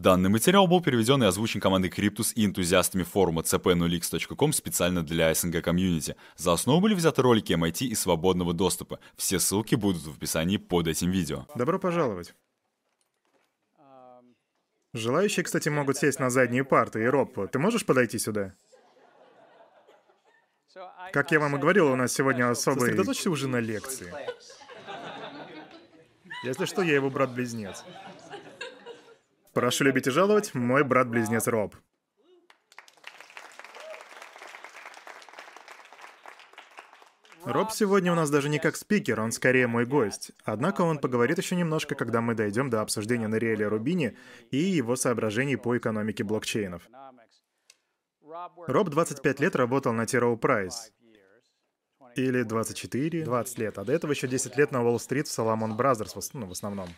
Данный материал был переведен и озвучен командой Cryptus и энтузиастами форума cp0x.com специально для СНГ комьюнити. За основу были взяты ролики MIT и свободного доступа. Все ссылки будут в описании под этим видео. Добро пожаловать. Желающие, кстати, могут сесть на задние парты. И, Роб, ты можешь подойти сюда? Как я вам и говорил, у нас сегодня особый... Сосредоточься уже на лекции. Если что, я его брат-близнец. Прошу любить и жаловать, мой брат-близнец Роб. Роб сегодня у нас даже не как спикер, он скорее мой гость. Однако он поговорит еще немножко, когда мы дойдем до обсуждения Нориэля Рубини и его соображений по экономике блокчейнов. Роб 25 лет работал на T. Rowe Price. Или 24, 20 лет. А до этого еще 10 лет на Уолл-стрит в Salomon Brothers, ну, в основном.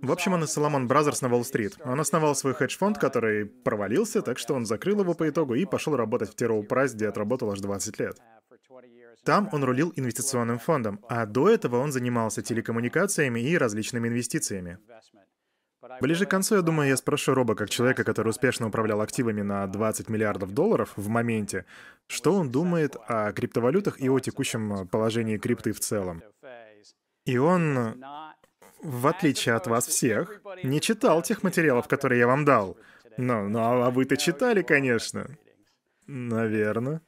В общем, он из Salomon Brothers на Уолл-стрит. Он основал свой хедж-фонд, который провалился, так что он закрыл его по итогу и пошел работать в T. Прайс, где отработал аж 20 лет. Там он рулил инвестиционным фондом, а до этого он занимался телекоммуникациями и различными инвестициями. Ближе к концу, я думаю, я спрошу Роба, как человека, который успешно управлял активами на 20 миллиардов долларов в моменте, что он думает о криптовалютах и о текущем положении крипты в целом. И он в отличие от вас всех, не читал тех материалов, которые я вам дал. Ну, ну а вы-то читали, конечно. Наверное.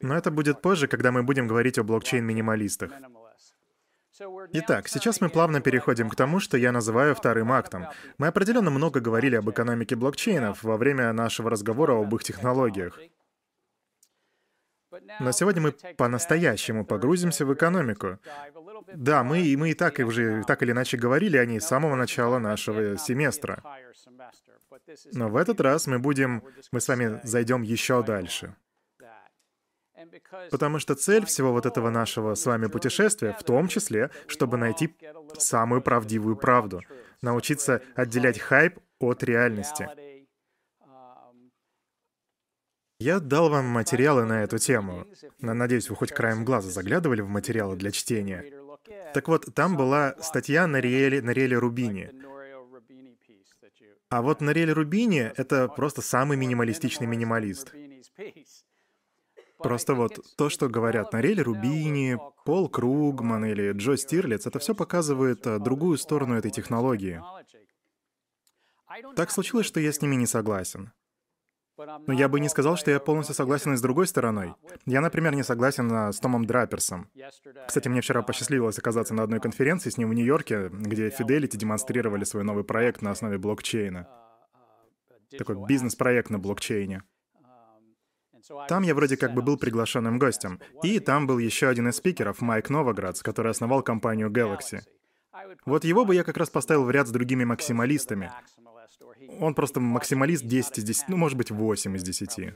Но это будет позже, когда мы будем говорить о блокчейн-минималистах. Итак, сейчас мы плавно переходим к тому, что я называю вторым актом. Мы определенно много говорили об экономике блокчейнов во время нашего разговора об их технологиях. Но сегодня мы по-настоящему погрузимся в экономику. Да, мы, мы и так и уже так или иначе говорили о ней с самого начала нашего семестра. Но в этот раз мы будем, мы с вами зайдем еще дальше. Потому что цель всего вот этого нашего с вами путешествия в том числе, чтобы найти самую правдивую правду, научиться отделять хайп от реальности. Я дал вам материалы на эту тему. Надеюсь, вы хоть краем глаза заглядывали в материалы для чтения. Так вот, там была статья на Риэле, на Риэле Рубини. А вот Нориэль Рубини — это просто самый минималистичный минималист. Просто вот то, что говорят Нориэль Рубини, Пол Кругман или Джо Стирлиц, это все показывает э, другую сторону этой технологии. Так случилось, что я с ними не согласен. Но я бы не сказал, что я полностью согласен и с другой стороной. Я, например, не согласен а, с Томом Драпперсом. Кстати, мне вчера посчастливилось оказаться на одной конференции с ним в Нью-Йорке, где Fidelity демонстрировали свой новый проект на основе блокчейна. Такой бизнес-проект на блокчейне. Там я вроде как бы был приглашенным гостем. И там был еще один из спикеров, Майк Новоградс, который основал компанию Galaxy. Вот его бы я как раз поставил в ряд с другими максималистами. Он просто максималист 10 из 10, ну, может быть, 8 из 10.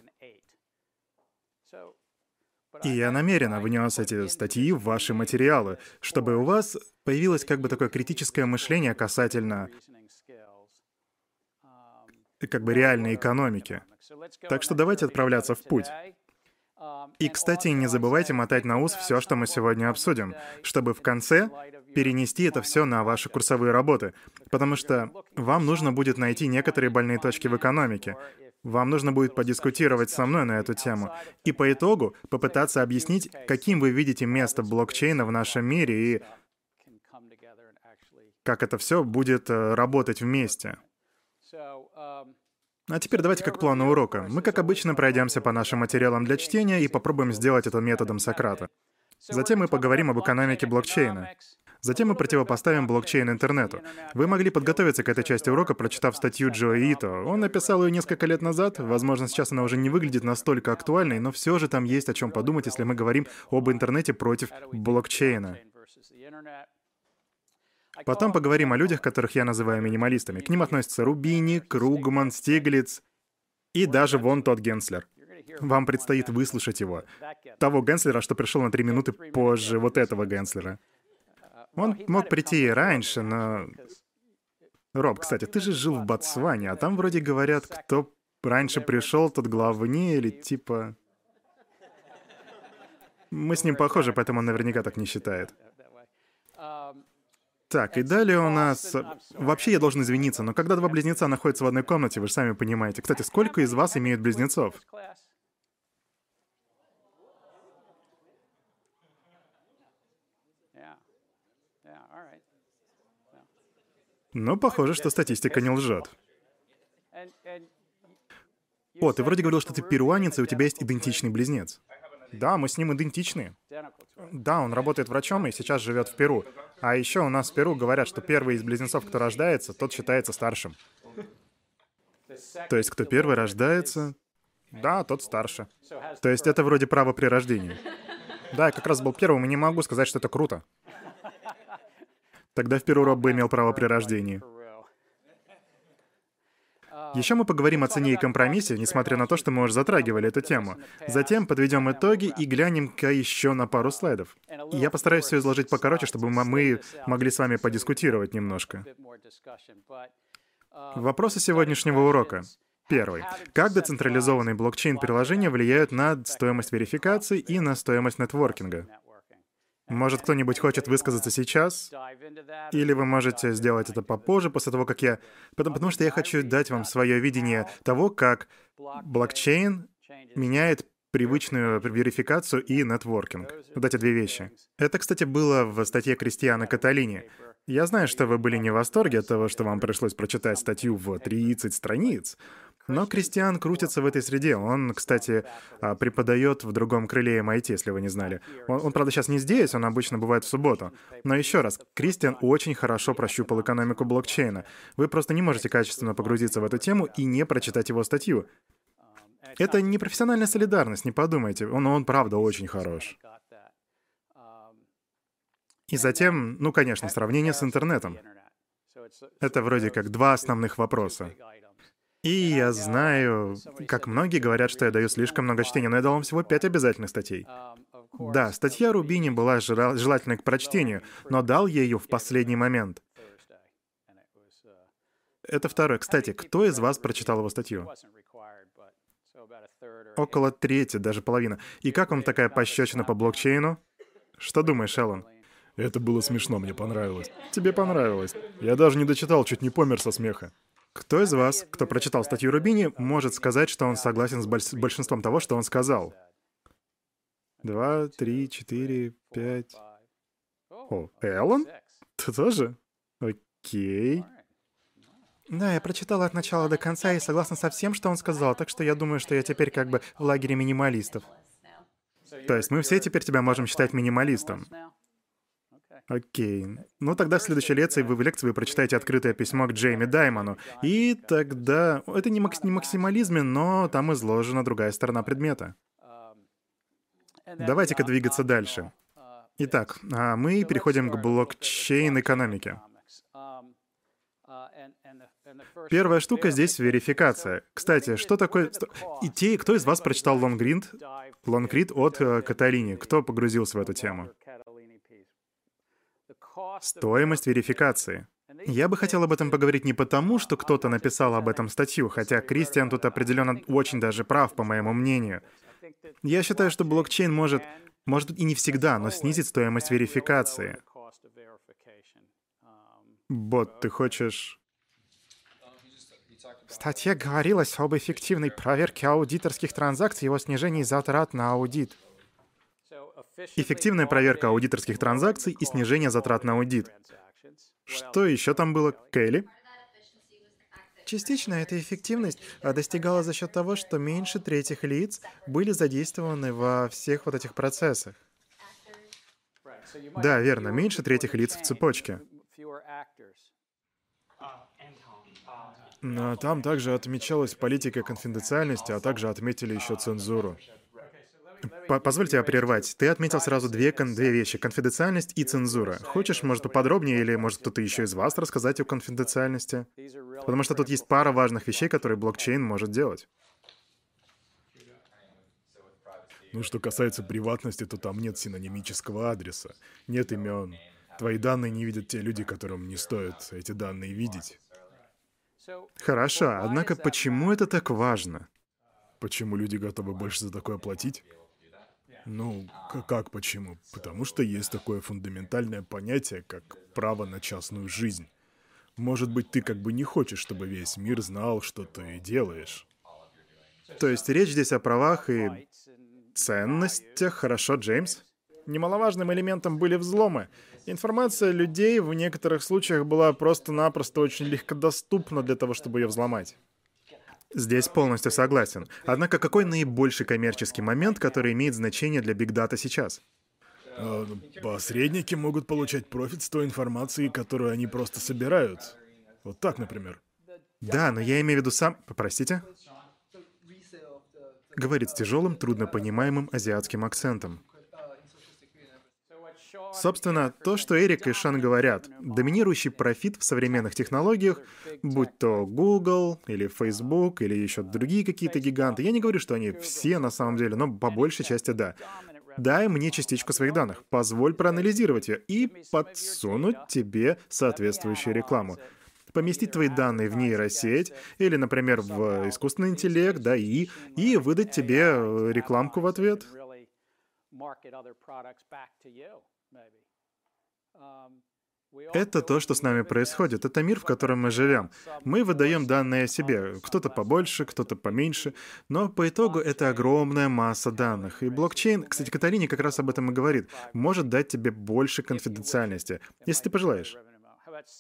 И я намеренно внес эти статьи в ваши материалы, чтобы у вас появилось как бы такое критическое мышление касательно как бы реальной экономики. Так что давайте отправляться в путь. И, кстати, не забывайте мотать на ус все, что мы сегодня обсудим, чтобы в конце перенести это все на ваши курсовые работы, потому что вам нужно будет найти некоторые больные точки в экономике. Вам нужно будет подискутировать со мной на эту тему и по итогу попытаться объяснить, каким вы видите место блокчейна в нашем мире и как это все будет э, работать вместе. А теперь давайте как плану урока. Мы, как обычно, пройдемся по нашим материалам для чтения и попробуем сделать это методом Сократа. Затем мы поговорим об экономике блокчейна. Затем мы противопоставим блокчейн интернету. Вы могли подготовиться к этой части урока, прочитав статью Джо Ито. Он написал ее несколько лет назад. Возможно, сейчас она уже не выглядит настолько актуальной, но все же там есть о чем подумать, если мы говорим об интернете против блокчейна. Потом поговорим о людях, которых я называю минималистами. К ним относятся Рубини, Кругман, Стиглиц и даже вон тот Генслер. Вам предстоит выслушать его. Того Генслера, что пришел на три минуты позже вот этого Генслера. Он мог прийти и раньше, но... Роб, кстати, ты же жил в Ботсване, а там вроде говорят, кто раньше пришел, тот главнее или типа... Мы с ним похожи, поэтому он наверняка так не считает. Так, и далее у нас... Вообще я должен извиниться, но когда два близнеца находятся в одной комнате, вы же сами понимаете. Кстати, сколько из вас имеют близнецов? Ну, похоже, что статистика не лжет. О, ты вроде говорил, что ты перуанец, и у тебя есть идентичный близнец. Да, мы с ним идентичны. Да, он работает врачом и сейчас живет в Перу. А еще у нас в Перу говорят, что первый из близнецов, кто рождается, тот считается старшим. То есть, кто первый рождается, да, тот старше. То есть, это вроде право при рождении. Да, я как раз был первым и не могу сказать, что это круто. Тогда в Перу Роб бы имел право при рождении. Еще мы поговорим о цене и компромиссе, несмотря на то, что мы уже затрагивали эту тему. Затем подведем итоги и глянем-ка еще на пару слайдов. И я постараюсь все изложить покороче, чтобы мы могли с вами подискутировать немножко. Вопросы сегодняшнего урока. Первый. Как децентрализованные блокчейн-приложения влияют на стоимость верификации и на стоимость нетворкинга? Может, кто-нибудь хочет высказаться сейчас? Или вы можете сделать это попозже, после того, как я... Потому, потому что я хочу дать вам свое видение того, как блокчейн меняет привычную верификацию и нетворкинг. Вот эти две вещи. Это, кстати, было в статье Кристиана Каталини. Я знаю, что вы были не в восторге от того, что вам пришлось прочитать статью в 30 страниц, но Кристиан крутится в этой среде. Он, кстати, а, преподает в другом крыле MIT, если вы не знали. Он, он, правда, сейчас не здесь, он обычно бывает в субботу. Но еще раз, Кристиан очень хорошо прощупал экономику блокчейна. Вы просто не можете качественно погрузиться в эту тему и не прочитать его статью. Это не профессиональная солидарность, не подумайте. Он, он правда очень хорош. И затем, ну, конечно, сравнение с интернетом. Это вроде как два основных вопроса. И я знаю, как многие говорят, что я даю слишком много чтения, но я дал вам всего пять обязательных статей. Да, статья Рубини была желательной к прочтению, но дал я ее в последний момент. Это второе. Кстати, кто из вас прочитал его статью? Около трети, даже половина. И как вам такая пощечина по блокчейну? Что думаешь, Эллен? Это было смешно, мне понравилось. Тебе понравилось. Я даже не дочитал, чуть не помер со смеха. Кто из вас, кто прочитал статью Рубини, может сказать, что он согласен с большинством того, что он сказал? Два, три, четыре, пять... О, Эллен? Ты тоже? Окей. Да, я прочитала от начала до конца и согласна со всем, что он сказал, так что я думаю, что я теперь как бы в лагере минималистов. То есть мы все теперь тебя можем считать минималистом. Окей. Ну тогда в следующей лекции вы в лекции вы прочитаете открытое письмо к Джейми Даймону. И тогда... Это не, макс... не максимализме, но там изложена другая сторона предмета. Давайте-ка двигаться дальше. Итак, а мы переходим к блокчейн-экономике. Первая штука здесь — верификация. Кстати, что такое... И те, кто из вас прочитал лонгрид? Лонгрид от э, Каталини. Кто погрузился в эту тему? Стоимость верификации. Я бы хотел об этом поговорить не потому, что кто-то написал об этом статью, хотя Кристиан тут определенно очень даже прав, по моему мнению. Я считаю, что блокчейн может, может и не всегда, но снизить стоимость верификации. Бот, ты хочешь... В статье говорилось об эффективной проверке аудиторских транзакций и его снижении затрат на аудит. Эффективная проверка аудиторских транзакций и снижение затрат на аудит. Что еще там было, Келли? Частично эта эффективность а, достигала за счет того, что меньше третьих лиц были задействованы во всех вот этих процессах. Да, верно, меньше третьих лиц в цепочке. Но там также отмечалась политика конфиденциальности, а также отметили еще цензуру. Позвольте тебя прервать. Ты отметил сразу две, две вещи — конфиденциальность и цензура. Хочешь, может, поподробнее, или, может, кто-то еще из вас рассказать о конфиденциальности? Потому что тут есть пара важных вещей, которые блокчейн может делать. Ну, что касается приватности, то там нет синонимического адреса, нет имен. Твои данные не видят те люди, которым не стоит эти данные видеть. Хорошо, однако почему это так важно? Почему люди готовы больше за такое платить? Ну, как почему? Потому что есть такое фундаментальное понятие, как право на частную жизнь. Может быть, ты как бы не хочешь, чтобы весь мир знал, что ты делаешь. То есть речь здесь о правах и ценностях, хорошо, Джеймс? Немаловажным элементом были взломы. Информация людей в некоторых случаях была просто-напросто очень легкодоступна для того, чтобы ее взломать. Здесь полностью согласен. Однако какой наибольший коммерческий момент, который имеет значение для Big Data сейчас? А, посредники могут получать профит с той информации, которую они просто собирают. Вот так, например. Да, но я имею в виду сам... Простите? Говорит с тяжелым, труднопонимаемым азиатским акцентом. Собственно, то, что Эрик и Шан говорят, доминирующий профит в современных технологиях, будь то Google или Facebook или еще другие какие-то гиганты, я не говорю, что они все на самом деле, но по большей части да. Дай мне частичку своих данных, позволь проанализировать ее и подсунуть тебе соответствующую рекламу поместить твои данные в нейросеть или, например, в искусственный интеллект, да, и, и выдать тебе рекламку в ответ. Это то, что с нами происходит. Это мир, в котором мы живем. Мы выдаем данные о себе. Кто-то побольше, кто-то поменьше. Но по итогу это огромная масса данных. И блокчейн, кстати, Каталини как раз об этом и говорит, может дать тебе больше конфиденциальности, если ты пожелаешь.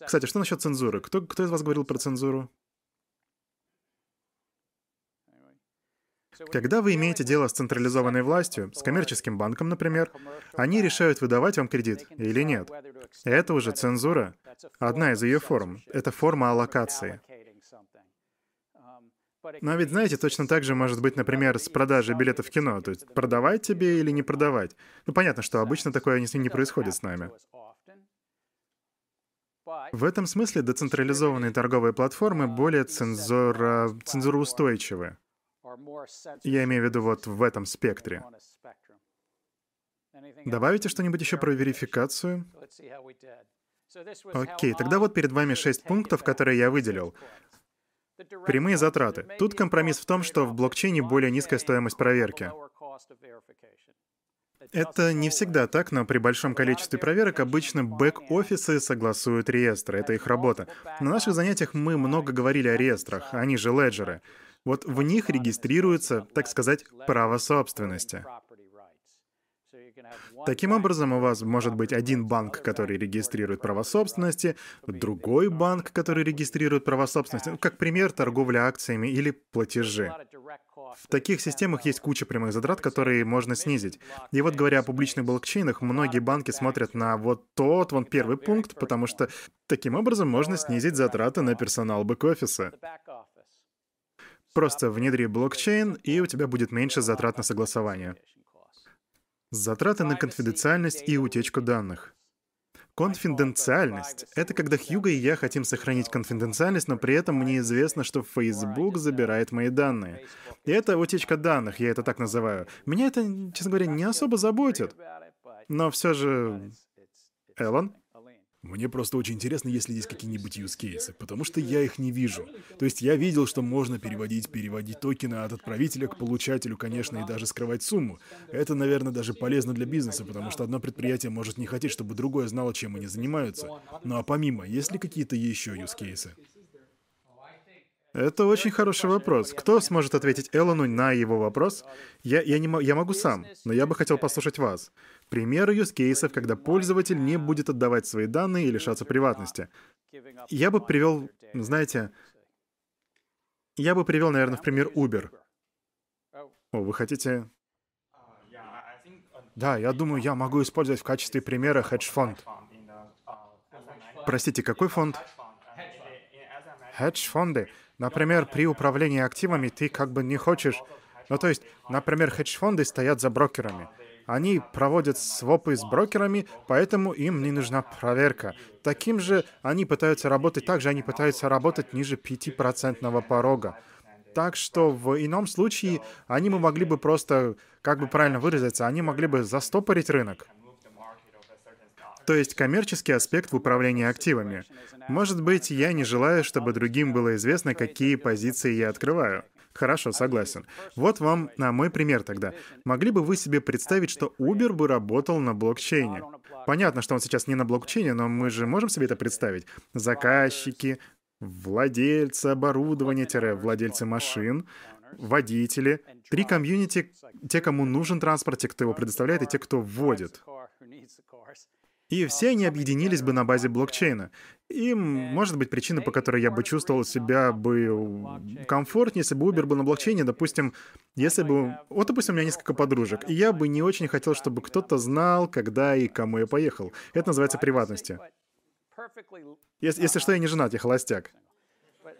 Кстати, что насчет цензуры? Кто, кто из вас говорил про цензуру? Когда вы имеете дело с централизованной властью, с коммерческим банком, например, они решают, выдавать вам кредит или нет. Это уже цензура. Одна из ее форм. Это форма аллокации. Но ведь знаете, точно так же может быть, например, с продажей билетов в кино. То есть продавать тебе или не продавать. Ну, понятно, что обычно такое не происходит с нами. В этом смысле децентрализованные торговые платформы более цензура... цензуроустойчивы. Я имею в виду вот в этом спектре. Добавите что-нибудь еще про верификацию? Окей, тогда вот перед вами шесть пунктов, которые я выделил. Прямые затраты. Тут компромисс в том, что в блокчейне более низкая стоимость проверки. Это не всегда так, но при большом количестве проверок обычно бэк-офисы согласуют реестры, это их работа. На наших занятиях мы много говорили о реестрах, они же леджеры. Вот в них регистрируется, так сказать, право собственности. Таким образом, у вас может быть один банк, который регистрирует право собственности, другой банк, который регистрирует право собственности, как пример, торговля акциями или платежи. В таких системах есть куча прямых затрат, которые можно снизить. И вот говоря о публичных блокчейнах, многие банки смотрят на вот тот, вон первый пункт, потому что таким образом можно снизить затраты на персонал бэк-офиса. Просто внедри блокчейн, и у тебя будет меньше затрат на согласование. Затраты на конфиденциальность и утечку данных. Конфиденциальность — это когда Хьюго и я хотим сохранить конфиденциальность, но при этом мне известно, что Facebook забирает мои данные. И это утечка данных, я это так называю. Меня это, честно говоря, не особо заботит. Но все же... Эллен? Мне просто очень интересно, если есть какие-нибудь cases, потому что я их не вижу. То есть я видел, что можно переводить, переводить токены от отправителя к получателю, конечно, и даже скрывать сумму. Это, наверное, даже полезно для бизнеса, потому что одно предприятие может не хотеть, чтобы другое знало, чем они занимаются. Ну а помимо, есть ли какие-то еще cases? Это очень хороший вопрос. Кто сможет ответить Эллону на его вопрос? Я, я, не, я могу сам, но я бы хотел послушать вас. Примеры юзкейсов, когда пользователь не будет отдавать свои данные и лишаться приватности. Я бы привел, знаете, я бы привел, наверное, в пример Uber. О, вы хотите... Да, я думаю, я могу использовать в качестве примера хедж-фонд. Простите, какой фонд? Хедж-фонды. Например, при управлении активами ты как бы не хочешь... Ну, то есть, например, хедж-фонды стоят за брокерами. Они проводят свопы с брокерами, поэтому им не нужна проверка. Таким же они пытаются работать, также они пытаются работать ниже 5% порога. Так что в ином случае они мы могли бы просто, как бы правильно выразиться, они могли бы застопорить рынок. То есть коммерческий аспект в управлении активами. Может быть, я не желаю, чтобы другим было известно, какие позиции я открываю. Хорошо, согласен. Вот вам на мой пример тогда. Могли бы вы себе представить, что Uber бы работал на блокчейне? Понятно, что он сейчас не на блокчейне, но мы же можем себе это представить. Заказчики, владельцы оборудования-владельцы машин, водители, три комьюнити, те, кому нужен транспорт, те, кто его предоставляет, и те, кто вводит. И все они объединились бы на базе блокчейна. И, может быть, причина, по которой я бы чувствовал себя бы комфортнее, если бы Uber был на блокчейне, допустим, если бы... Вот, допустим, у меня несколько подружек, и я бы не очень хотел, чтобы кто-то знал, когда и кому я поехал. Это называется приватностью. Если, если что, я не женат, я холостяк.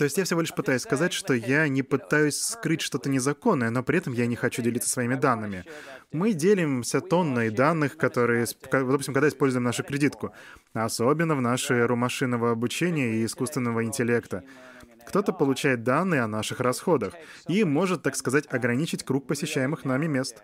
То есть я всего лишь пытаюсь сказать, что я не пытаюсь скрыть что-то незаконное, но при этом я не хочу делиться своими данными. Мы делимся тонной данных, которые, допустим, когда используем нашу кредитку, особенно в нашу эру машинного обучения и искусственного интеллекта. Кто-то получает данные о наших расходах и может, так сказать, ограничить круг посещаемых нами мест.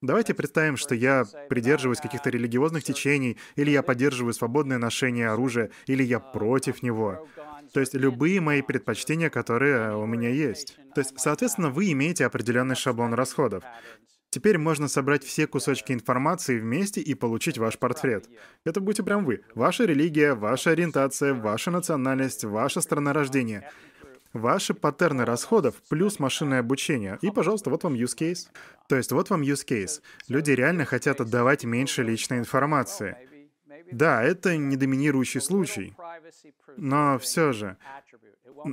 Давайте представим, что я придерживаюсь каких-то религиозных течений, или я поддерживаю свободное ношение оружия, или я против него. То есть любые мои предпочтения, которые у меня есть. То есть, соответственно, вы имеете определенный шаблон расходов. Теперь можно собрать все кусочки информации вместе и получить ваш портрет. Это будете прям вы. Ваша религия, ваша ориентация, ваша национальность, ваша страна рождения. Ваши паттерны расходов плюс машинное обучение. И, пожалуйста, вот вам use case. То есть вот вам use case. Люди реально хотят отдавать меньше личной информации. Да, это не доминирующий случай. Но все же,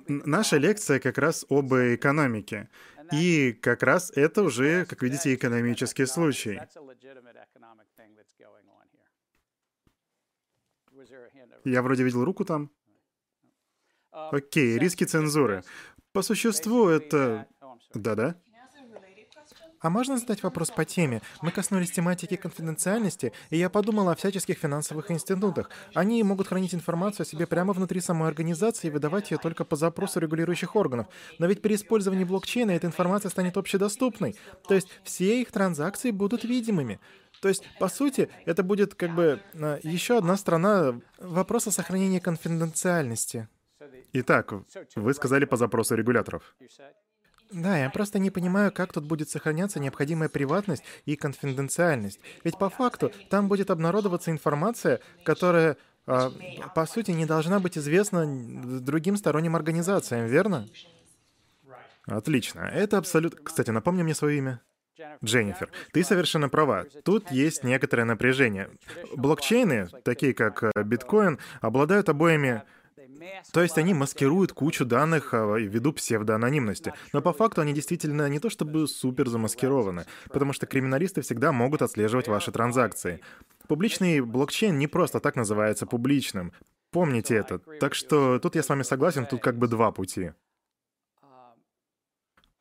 наша лекция как раз об экономике. И как раз это уже, как видите, экономический случай. Я вроде видел руку там. Окей, риски цензуры. По существу это... Да-да? А можно задать вопрос по теме? Мы коснулись тематики конфиденциальности, и я подумал о всяческих финансовых институтах. Они могут хранить информацию о себе прямо внутри самой организации и выдавать ее только по запросу регулирующих органов. Но ведь при использовании блокчейна эта информация станет общедоступной. То есть все их транзакции будут видимыми. То есть, по сути, это будет как бы а, еще одна сторона вопроса сохранения конфиденциальности. Итак, вы сказали по запросу регуляторов. Да, я просто не понимаю, как тут будет сохраняться необходимая приватность и конфиденциальность. Ведь по факту там будет обнародоваться информация, которая, э, по сути, не должна быть известна другим сторонним организациям, верно? Отлично. Это абсолютно... Кстати, напомни мне свое имя. Дженнифер, ты совершенно права. Тут есть некоторое напряжение. Блокчейны, такие как э, биткоин, обладают обоими то есть они маскируют кучу данных а, ввиду псевдоанонимности. Но по факту они действительно не то чтобы супер замаскированы, потому что криминалисты всегда могут отслеживать ваши транзакции. Публичный блокчейн не просто так называется публичным. Помните это. Так что тут я с вами согласен, тут как бы два пути.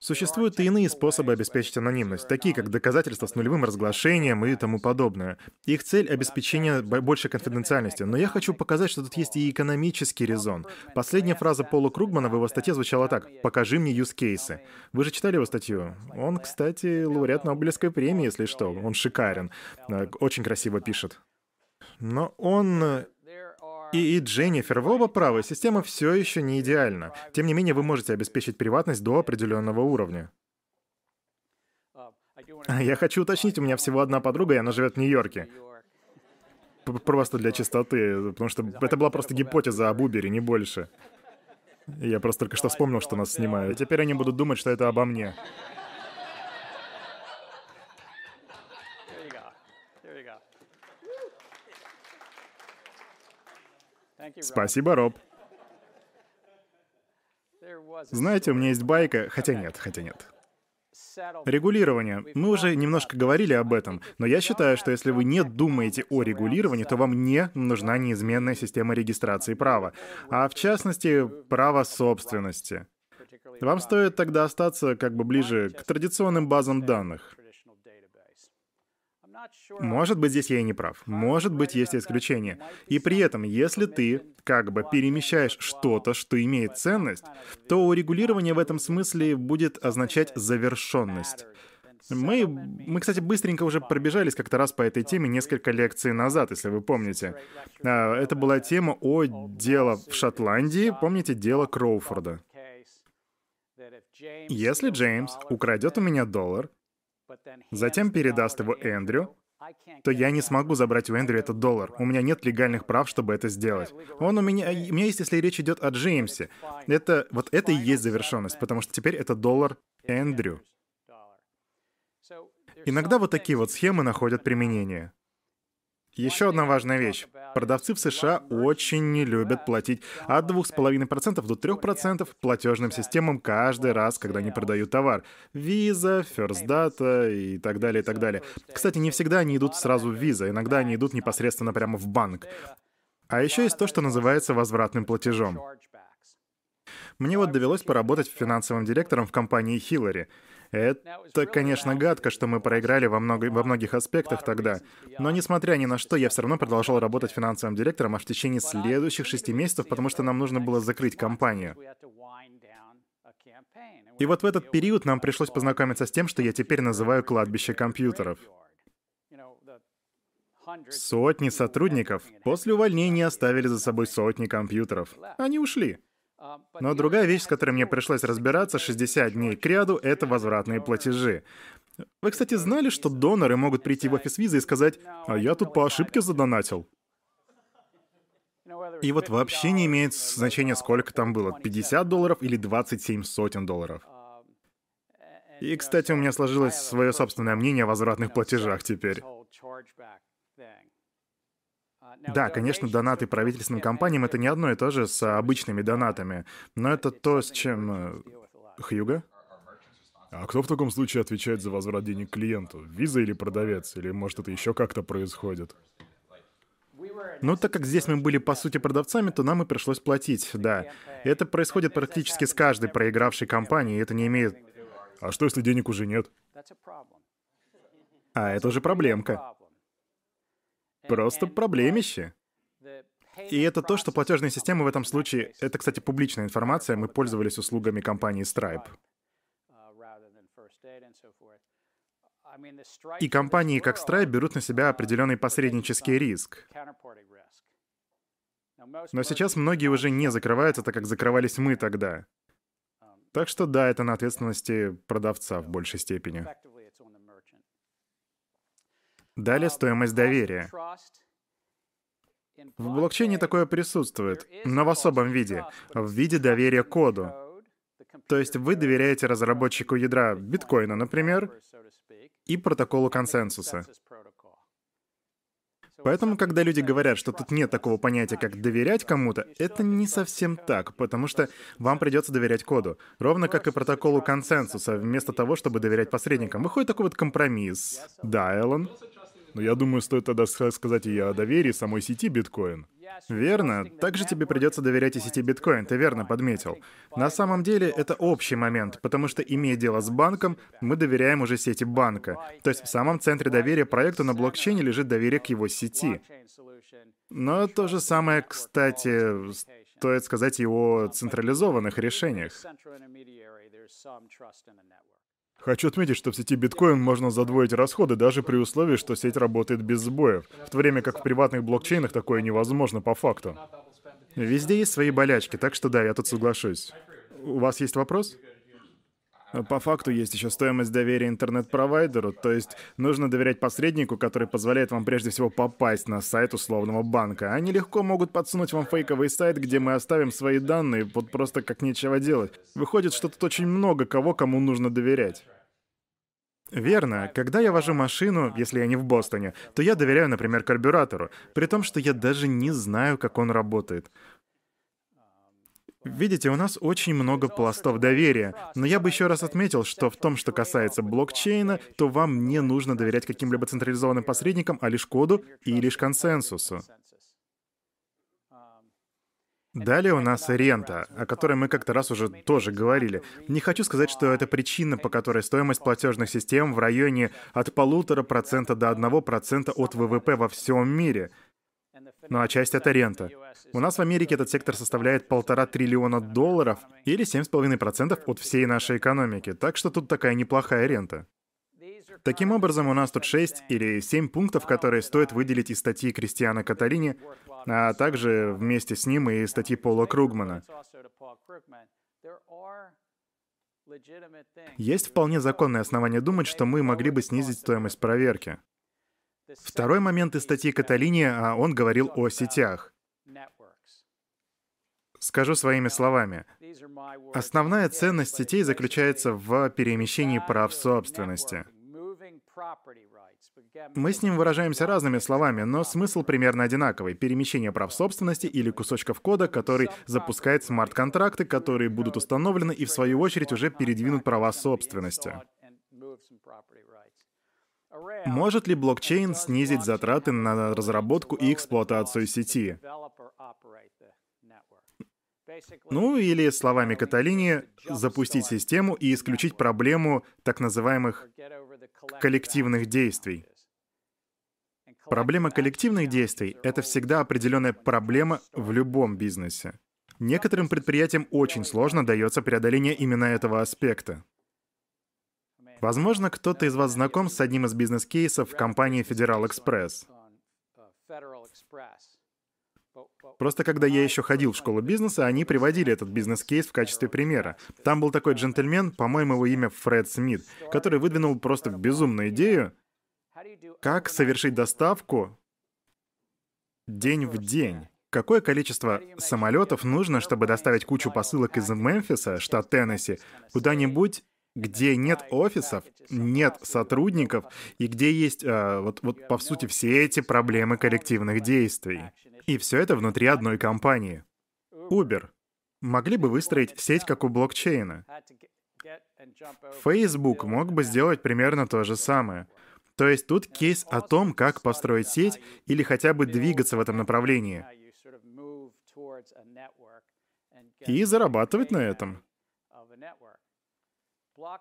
Существуют и иные способы обеспечить анонимность, такие как доказательства с нулевым разглашением и тому подобное. Их цель — обеспечение большей конфиденциальности, но я хочу показать, что тут есть и экономический резон. Последняя фраза Пола Кругмана в его статье звучала так «Покажи мне юзкейсы». Вы же читали его статью? Он, кстати, лауреат Нобелевской премии, если что. Он шикарен. Э, очень красиво пишет. Но он э, и, и Дженнифер, вы оба правы, система все еще не идеальна. Тем не менее, вы можете обеспечить приватность до определенного уровня. Я хочу уточнить, у меня всего одна подруга, и она живет в Нью-Йорке. Просто для чистоты, потому что это была просто гипотеза об Убере, не больше. Я просто только что вспомнил, что нас снимают. И теперь они будут думать, что это обо мне. Спасибо, Роб. Знаете, у меня есть байка, хотя нет, хотя нет. Регулирование. Мы уже немножко говорили об этом, но я считаю, что если вы не думаете о регулировании, то вам не нужна неизменная система регистрации права, а в частности, право собственности. Вам стоит тогда остаться как бы ближе к традиционным базам данных. Может быть, здесь я и не прав. Может быть, есть исключения. И при этом, если ты как бы перемещаешь что-то, что имеет ценность, то урегулирование в этом смысле будет означать завершенность. Мы, мы, кстати, быстренько уже пробежались как-то раз по этой теме несколько лекций назад, если вы помните. А, это была тема о дело в Шотландии, помните дело Кроуфорда. Если Джеймс украдет у меня доллар, затем передаст его Эндрю, то я не смогу забрать у Эндрю этот доллар. У меня нет легальных прав, чтобы это сделать. Он у меня... У меня есть, если речь идет о Джеймсе. Это... Вот это и есть завершенность, потому что теперь это доллар Эндрю. Иногда вот такие вот схемы находят применение. Еще одна важная вещь. Продавцы в США очень не любят платить от 2,5% до 3% платежным системам каждый раз, когда они продают товар. Visa, First Data и так далее, и так далее. Кстати, не всегда они идут сразу в Visa, иногда они идут непосредственно прямо в банк. А еще есть то, что называется возвратным платежом. Мне вот довелось поработать финансовым директором в компании Hillary. Это, конечно, гадко, что мы проиграли во, много, во многих аспектах тогда. Но несмотря ни на что, я все равно продолжал работать финансовым директором аж в течение следующих шести месяцев, потому что нам нужно было закрыть компанию. И вот в этот период нам пришлось познакомиться с тем, что я теперь называю кладбище компьютеров. Сотни сотрудников после увольнения оставили за собой сотни компьютеров. Они ушли. Но другая вещь, с которой мне пришлось разбираться 60 дней к ряду, это возвратные платежи. Вы, кстати, знали, что доноры могут прийти в офис визы и сказать, «А я тут по ошибке задонатил». И вот вообще не имеет значения, сколько там было, 50 долларов или 27 сотен долларов. И, кстати, у меня сложилось свое собственное мнение о возвратных платежах теперь. Да, конечно, донаты правительственным компаниям — это не одно и то же с обычными донатами, но это то, с чем... Э, Хьюга? А кто в таком случае отвечает за возврат денег клиенту? Виза или продавец? Или, может, это еще как-то происходит? Ну, так как здесь мы были, по сути, продавцами, то нам и пришлось платить, да. Это происходит практически с каждой проигравшей компанией, и это не имеет... А что, если денег уже нет? А это уже проблемка. Просто проблемище. И это то, что платежные системы в этом случае... Это, кстати, публичная информация. Мы пользовались услугами компании Stripe. И компании, как Stripe, берут на себя определенный посреднический риск. Но сейчас многие уже не закрываются, так как закрывались мы тогда. Так что да, это на ответственности продавца в большей степени. Далее стоимость доверия. В блокчейне такое присутствует, но в особом виде, в виде доверия коду. То есть вы доверяете разработчику ядра биткоина, например, и протоколу консенсуса. Поэтому, когда люди говорят, что тут нет такого понятия, как доверять кому-то, это не совсем так, потому что вам придется доверять коду. Ровно как и протоколу консенсуса, вместо того, чтобы доверять посредникам. Выходит такой вот компромисс. Да, Эллен? Но я думаю, стоит тогда сказать и о доверии самой сети биткоин. Верно. Также тебе придется доверять и сети биткоин, ты верно подметил. На самом деле это общий момент, потому что, имея дело с банком, мы доверяем уже сети банка. То есть в самом центре доверия проекту на блокчейне лежит доверие к его сети. Но то же самое, кстати, стоит сказать и о централизованных решениях. Хочу отметить, что в сети биткоин можно задвоить расходы даже при условии, что сеть работает без сбоев, в то время как в приватных блокчейнах такое невозможно по факту. Везде есть свои болячки, так что да, я тут соглашусь. У вас есть вопрос? По факту есть еще стоимость доверия интернет-провайдеру, то есть нужно доверять посреднику, который позволяет вам прежде всего попасть на сайт условного банка. Они легко могут подсунуть вам фейковый сайт, где мы оставим свои данные, вот просто как нечего делать. Выходит, что тут очень много кого, кому нужно доверять. Верно. Когда я вожу машину, если я не в Бостоне, то я доверяю, например, карбюратору, при том, что я даже не знаю, как он работает. Видите, у нас очень много пластов доверия, но я бы еще раз отметил, что в том, что касается блокчейна, то вам не нужно доверять каким-либо централизованным посредникам, а лишь коду и лишь консенсусу. Далее у нас рента, о которой мы как-то раз уже тоже говорили. Не хочу сказать, что это причина, по которой стоимость платежных систем в районе от полутора процента до одного процента от ВВП во всем мире. Ну а часть — это рента. У нас в Америке этот сектор составляет полтора триллиона долларов или 7,5% от всей нашей экономики, так что тут такая неплохая рента. Таким образом, у нас тут 6 или 7 пунктов, которые стоит выделить из статьи Кристиана Каталини, а также вместе с ним и статьи Пола Кругмана. Есть вполне законное основание думать, что мы могли бы снизить стоимость проверки. Второй момент из статьи Каталини, а он говорил о сетях. Скажу своими словами. Основная ценность сетей заключается в перемещении прав собственности. Мы с ним выражаемся разными словами, но смысл примерно одинаковый. Перемещение прав собственности или кусочков кода, который запускает смарт-контракты, которые будут установлены и в свою очередь уже передвинут права собственности. Может ли блокчейн снизить затраты на разработку и эксплуатацию сети? Ну или, словами Каталини, запустить систему и исключить проблему так называемых коллективных действий. Проблема коллективных действий — это всегда определенная проблема в любом бизнесе. Некоторым предприятиям очень сложно дается преодоление именно этого аспекта. Возможно, кто-то из вас знаком с одним из бизнес-кейсов компании Federal Express. Просто когда я еще ходил в школу бизнеса, они приводили этот бизнес-кейс в качестве примера. Там был такой джентльмен, по-моему, его имя Фред Смит, который выдвинул просто безумную идею, как совершить доставку день в день. Какое количество самолетов нужно, чтобы доставить кучу посылок из Мемфиса, штат Теннесси, куда-нибудь где нет офисов, нет сотрудников и где есть, э, вот, вот по сути, все эти проблемы коллективных действий. И все это внутри одной компании. Uber. Могли бы выстроить сеть, как у блокчейна. Facebook мог бы сделать примерно то же самое. То есть тут кейс о том, как построить сеть или хотя бы двигаться в этом направлении. И зарабатывать на этом.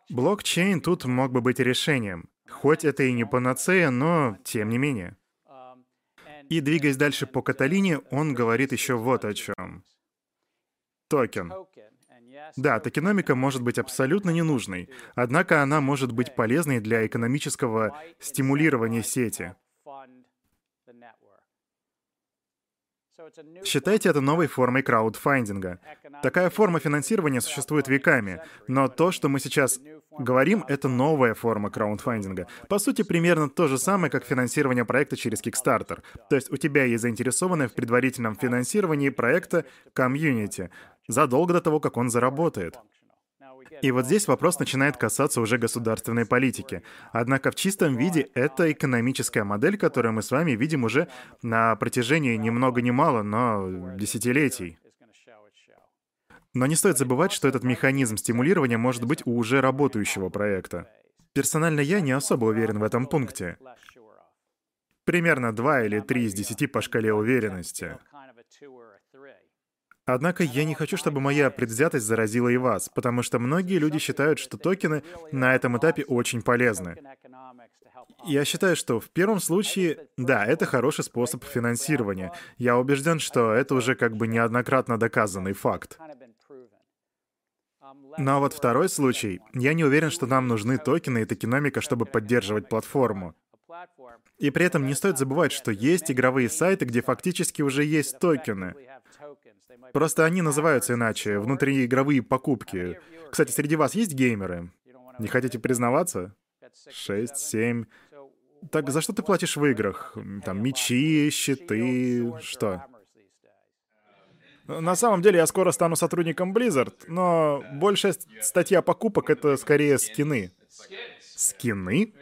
Блокчейн тут мог бы быть решением. Хоть это и не панацея, но тем не менее. И двигаясь дальше по Каталини, он говорит еще вот о чем. Токен. Да, токеномика может быть абсолютно ненужной, однако она может быть полезной для экономического стимулирования сети. Считайте это новой формой краудфандинга. Такая форма финансирования существует веками, но то, что мы сейчас говорим, это новая форма краудфандинга. По сути, примерно то же самое, как финансирование проекта через Kickstarter. То есть у тебя есть заинтересованное в предварительном финансировании проекта комьюнити задолго до того, как он заработает. И вот здесь вопрос начинает касаться уже государственной политики. Однако в чистом виде это экономическая модель, которую мы с вами видим уже на протяжении ни много ни мало, но десятилетий. Но не стоит забывать, что этот механизм стимулирования может быть у уже работающего проекта. Персонально я не особо уверен в этом пункте. Примерно 2 или 3 из 10 по шкале уверенности. Однако я не хочу, чтобы моя предвзятость заразила и вас, потому что многие люди считают, что токены на этом этапе очень полезны. Я считаю, что в первом случае, да, это хороший способ финансирования. Я убежден, что это уже как бы неоднократно доказанный факт. Но вот второй случай, я не уверен, что нам нужны токены и токеномика, чтобы поддерживать платформу. И при этом не стоит забывать, что есть игровые сайты, где фактически уже есть токены. Просто они называются иначе, внутриигровые покупки. Кстати, среди вас есть геймеры? Не хотите признаваться? Шесть, семь. Так за что ты платишь в играх? Там мечи, щиты, что? На самом деле я скоро стану сотрудником Blizzard, но большая статья покупок — это скорее скины. Скины?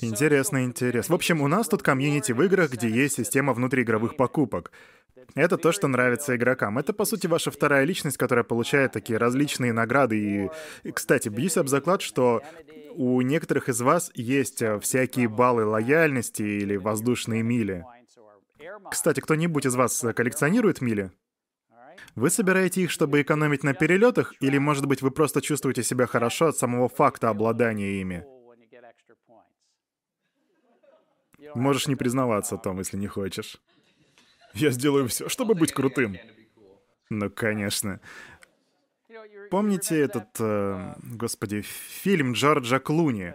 Интересно, интересно. В общем, у нас тут комьюнити в играх, где есть система внутриигровых покупок. Это то, что нравится игрокам. Это, по сути, ваша вторая личность, которая получает такие различные награды. И, кстати, бьюсь об заклад, что у некоторых из вас есть э, всякие баллы лояльности или воздушные мили. Кстати, кто-нибудь из вас коллекционирует мили? Вы собираете их, чтобы экономить на перелетах, или, может быть, вы просто чувствуете себя хорошо от самого факта обладания ими? Можешь не признаваться, Том, если не хочешь. Я сделаю все, чтобы быть крутым. Ну, конечно. Помните этот, э, господи, фильм Джорджа Клуни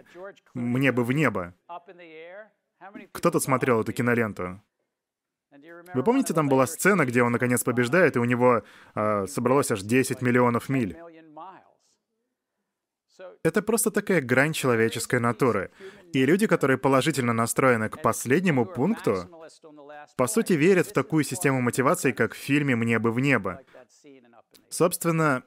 «Мне бы в небо»? Кто-то смотрел эту киноленту? Вы помните, там была сцена, где он наконец побеждает, и у него э, собралось аж 10 миллионов миль? Это просто такая грань человеческой натуры. И люди, которые положительно настроены к последнему пункту, по сути верят в такую систему мотивации, как в фильме «Мне бы в небо». Собственно,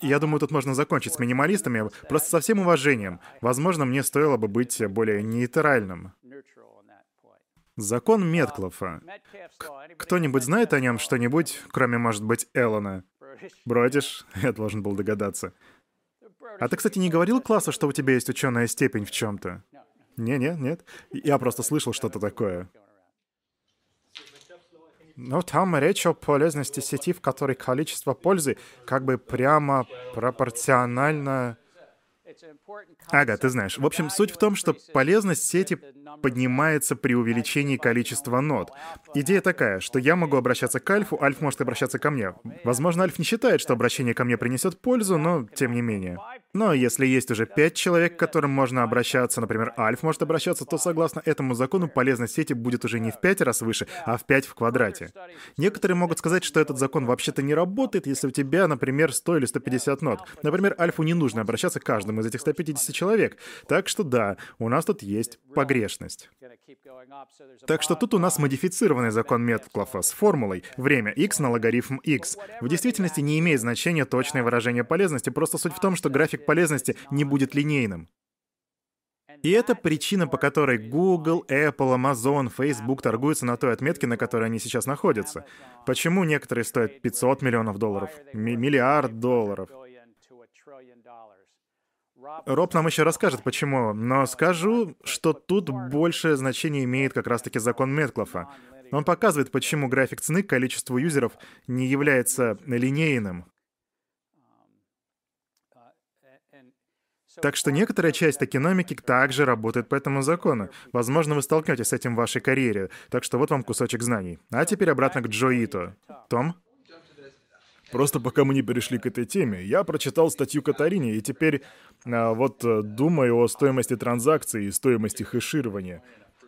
я думаю, тут можно закончить с минималистами, просто со всем уважением. Возможно, мне стоило бы быть более нейтральным. Закон Метклофа. Кто-нибудь знает о нем что-нибудь, кроме, может быть, Эллона? Бродишь? Я должен был догадаться. А ты, кстати, не говорил классу, что у тебя есть ученая степень в чем-то? Не-не, нет. Я просто слышал что-то такое. Ну, там речь о полезности сети, в которой количество пользы как бы прямо пропорционально Ага, ты знаешь. В общем, суть в том, что полезность сети поднимается при увеличении количества нод. Идея такая, что я могу обращаться к Альфу, Альф может обращаться ко мне. Возможно, Альф не считает, что обращение ко мне принесет пользу, но тем не менее. Но если есть уже пять человек, к которым можно обращаться, например, Альф может обращаться, то согласно этому закону полезность сети будет уже не в пять раз выше, а в пять в квадрате. Некоторые могут сказать, что этот закон вообще-то не работает, если у тебя, например, 100 или 150 нот. Например, Альфу не нужно обращаться к каждому из этих 150 человек. Так что да, у нас тут есть погрешность. Так что тут у нас модифицированный закон Метклофа с формулой время x на логарифм x. В действительности не имеет значения точное выражение полезности, просто суть в том, что график полезности не будет линейным. И это причина, по которой Google, Apple, Amazon, Facebook торгуются на той отметке, на которой они сейчас находятся. Почему некоторые стоят 500 миллионов долларов, миллиард долларов? Роб нам еще расскажет, почему, но скажу, что тут большее значение имеет как раз-таки закон Метклофа. Он показывает, почему график цены к количеству юзеров не является линейным. Так что некоторая часть экономики также работает по этому закону. Возможно, вы столкнетесь с этим в вашей карьере. Так что вот вам кусочек знаний. А теперь обратно к Джо Ито. Том? Просто пока мы не перешли к этой теме, я прочитал статью Катарине, и теперь а, вот э, думаю о стоимости транзакций и стоимости хэширования.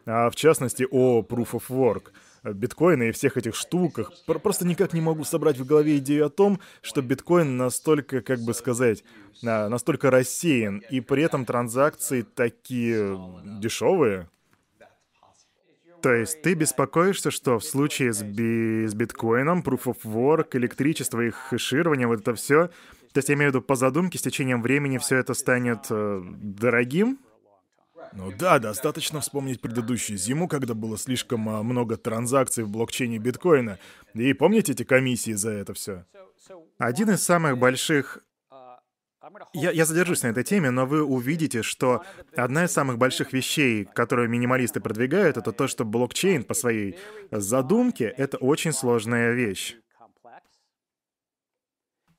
А в частности, о Proof of Work, биткоина и всех этих штуках. Просто никак не могу собрать в голове идею о том, что биткоин настолько, как бы сказать, а, настолько рассеян, и при этом транзакции такие дешевые. То есть ты беспокоишься, что в случае с, би с биткоином, Proof of Work, электричество, их хэширование, вот это все, то есть я имею в виду по задумке, с течением времени все это станет э, дорогим? Ну да, достаточно вспомнить предыдущую зиму, когда было слишком а, много транзакций в блокчейне биткоина. И помните эти комиссии за это все? Один из самых больших я, я задержусь на этой теме, но вы увидите, что одна из самых больших вещей, которую минималисты продвигают, это то, что блокчейн по своей задумке — это очень сложная вещь.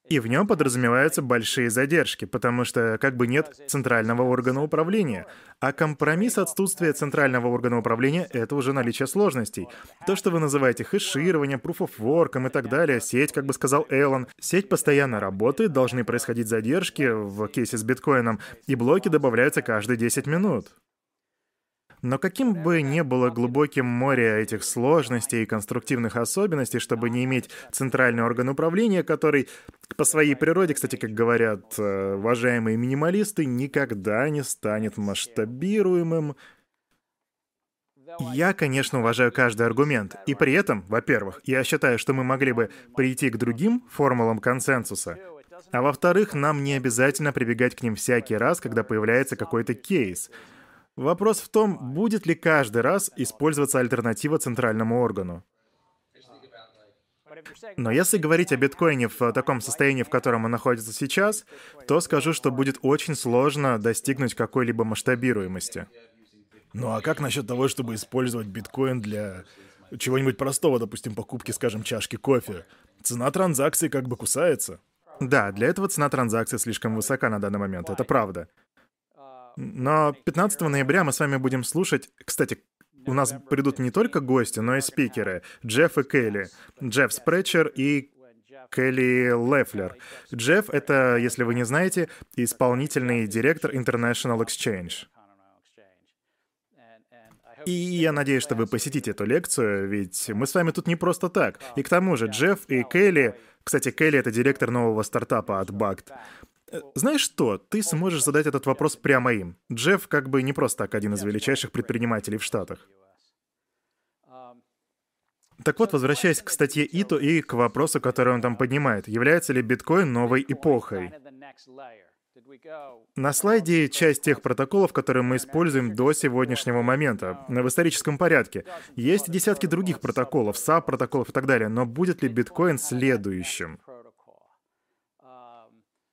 И в нем подразумеваются большие задержки, потому что как бы нет центрального органа управления. А компромисс отсутствия центрального органа управления — это уже наличие сложностей. То, что вы называете хэшированием, proof of work и так далее, сеть, как бы сказал Эллен, сеть постоянно работает, должны происходить задержки в кейсе с биткоином, и блоки добавляются каждые 10 минут. Но каким бы ни было глубоким море этих сложностей и конструктивных особенностей, чтобы не иметь центральный орган управления, который по своей природе, кстати, как говорят э, уважаемые минималисты, никогда не станет масштабируемым, я, конечно, уважаю каждый аргумент. И при этом, во-первых, я считаю, что мы могли бы прийти к другим формулам консенсуса, а во-вторых, нам не обязательно прибегать к ним всякий раз, когда появляется какой-то кейс. Вопрос в том, будет ли каждый раз использоваться альтернатива центральному органу. Но если говорить о биткоине в таком состоянии, в котором он находится сейчас, то скажу, что будет очень сложно достигнуть какой-либо масштабируемости. Ну а как насчет того, чтобы использовать биткоин для чего-нибудь простого, допустим, покупки, скажем, чашки кофе? Цена транзакции как бы кусается. Да, для этого цена транзакции слишком высока на данный момент, это правда. Но 15 ноября мы с вами будем слушать... Кстати, у нас придут не только гости, но и спикеры. Джефф и Келли. Джефф Спречер и Келли Лефлер. Джефф — это, если вы не знаете, исполнительный директор International Exchange. И я надеюсь, что вы посетите эту лекцию, ведь мы с вами тут не просто так. И к тому же Джефф и Келли... Кстати, Келли — это директор нового стартапа от Bakkt. Э, знаешь что, ты сможешь задать этот вопрос прямо им. Джефф как бы не просто так один из величайших предпринимателей в Штатах. Так вот, возвращаясь к статье Ито и к вопросу, который он там поднимает, является ли биткоин новой эпохой? На слайде часть тех протоколов, которые мы используем до сегодняшнего момента, в историческом порядке. Есть десятки других протоколов, SAP-протоколов и так далее, но будет ли биткоин следующим?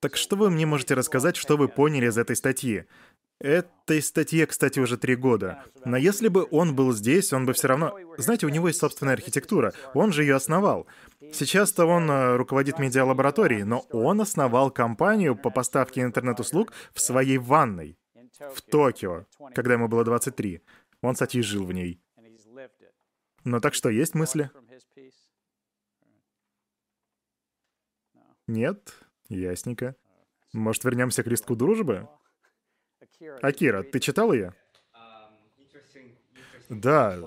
Так что вы мне можете рассказать, что вы поняли из этой статьи? Этой статье, кстати, уже три года. Но если бы он был здесь, он бы все равно... Знаете, у него есть собственная архитектура. Он же ее основал. Сейчас-то он э, руководит медиалабораторией, но он основал компанию по поставке интернет-услуг в своей ванной. В Токио, когда ему было 23. Он, кстати, жил в ней. Ну так что, есть мысли? Нет? Ясненько. Может, вернемся к листку дружбы? Акира, ты читал ее? Да,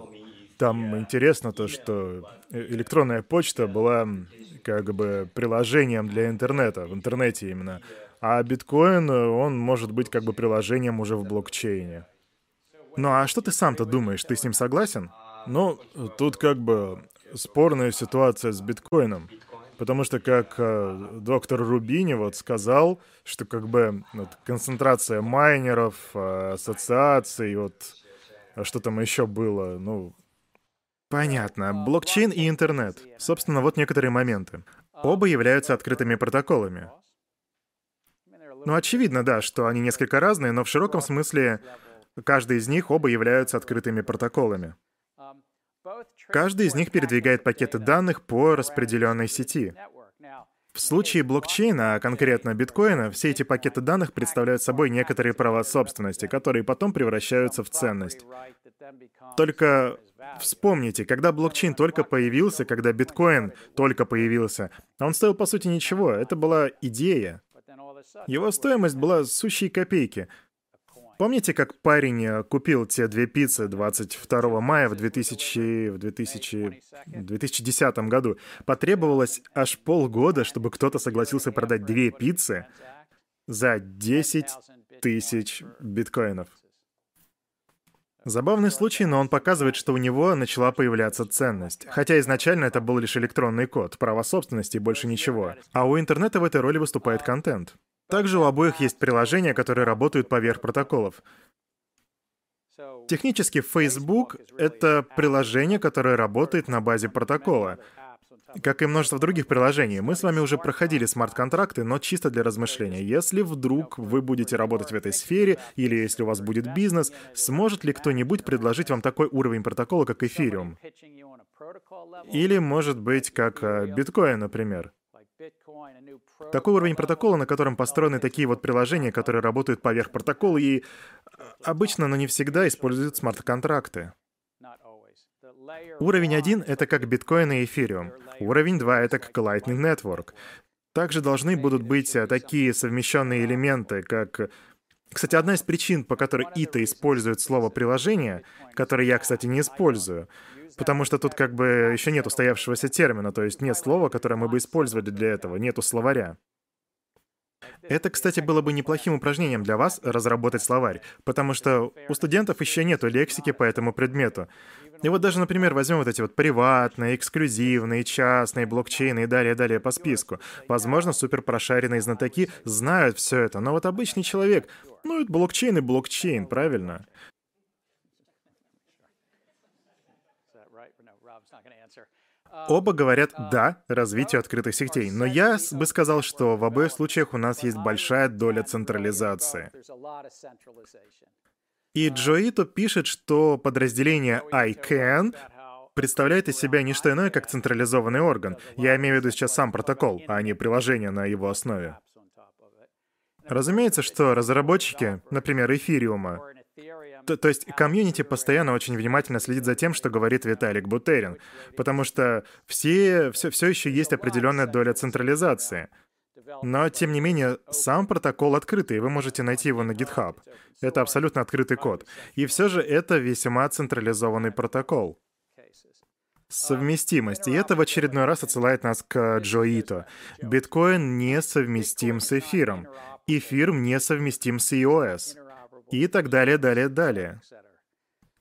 там интересно то, что электронная почта была как бы приложением для интернета, в интернете именно. А биткоин, он может быть как бы приложением уже в блокчейне. Ну а что ты сам-то думаешь? Ты с ним согласен? Ну, тут как бы спорная ситуация с биткоином. Потому что, как э, доктор Рубини вот сказал, что как бы вот, концентрация майнеров, э, ассоциаций, вот а что там еще было, ну... Понятно. Блокчейн и интернет. Собственно, вот некоторые моменты. Оба являются открытыми протоколами. Ну, очевидно, да, что они несколько разные, но в широком смысле каждый из них оба являются открытыми протоколами. Каждый из них передвигает пакеты данных по распределенной сети. В случае блокчейна, а конкретно биткоина, все эти пакеты данных представляют собой некоторые права собственности, которые потом превращаются в ценность. Только вспомните, когда блокчейн только появился, когда биткоин только появился, он стоил по сути ничего, это была идея. Его стоимость была сущие копейки. Помните, как парень э, купил те две пиццы 22 мая в, 2000, в 2000, 2010 году? Потребовалось аж полгода, чтобы кто-то согласился продать две пиццы за 10 тысяч биткоинов. Забавный случай, но он показывает, что у него начала появляться ценность. Хотя изначально это был лишь электронный код, право собственности и больше ничего. А у интернета в этой роли выступает контент. Также у обоих есть приложения, которые работают поверх протоколов. Технически Facebook — это приложение, которое работает на базе протокола. Как и множество других приложений, мы с вами уже проходили смарт-контракты, но чисто для размышления. Если вдруг вы будете работать в этой сфере, или если у вас будет бизнес, сможет ли кто-нибудь предложить вам такой уровень протокола, как эфириум? Или, может быть, как э, биткоин, например? Такой уровень протокола, на котором построены такие вот приложения, которые работают поверх протокола, и э, обычно, но не всегда, используют смарт-контракты. Уровень 1 — это как биткоин и эфириум. Уровень 2 — это как Lightning Network. Также должны будут быть э, такие совмещенные элементы, как... Кстати, одна из причин, по которой ИТА использует слово «приложение», которое я, кстати, не использую, потому что тут как бы еще нет устоявшегося термина, то есть нет слова, которое мы бы использовали для этого, нету словаря. Это, кстати, было бы неплохим упражнением для вас разработать словарь, потому что у студентов еще нету лексики по этому предмету. И вот даже, например, возьмем вот эти вот приватные, эксклюзивные, частные, блокчейны и далее-далее по списку. Возможно, супер прошаренные знатоки знают все это, но вот обычный человек, ну, это блокчейн и блокчейн, правильно? Оба говорят «да» развитию открытых сетей, но я бы сказал, что в обоих случаях у нас есть большая доля централизации. И Джоито пишет, что подразделение ICANN представляет из себя не что иное, как централизованный орган. Я имею в виду сейчас сам протокол, а не приложение на его основе. Разумеется, что разработчики, например, эфириума, то, то есть комьюнити постоянно очень внимательно следит за тем, что говорит Виталик Бутерин, потому что все, все, все еще есть определенная доля централизации. Но, тем не менее, сам протокол открытый, вы можете найти его на GitHub. Это абсолютно открытый код. И все же это весьма централизованный протокол. Совместимость. И это в очередной раз отсылает нас к Джоито. Биткоин несовместим с эфиром. эфир несовместим с iOS. И так далее, далее, далее.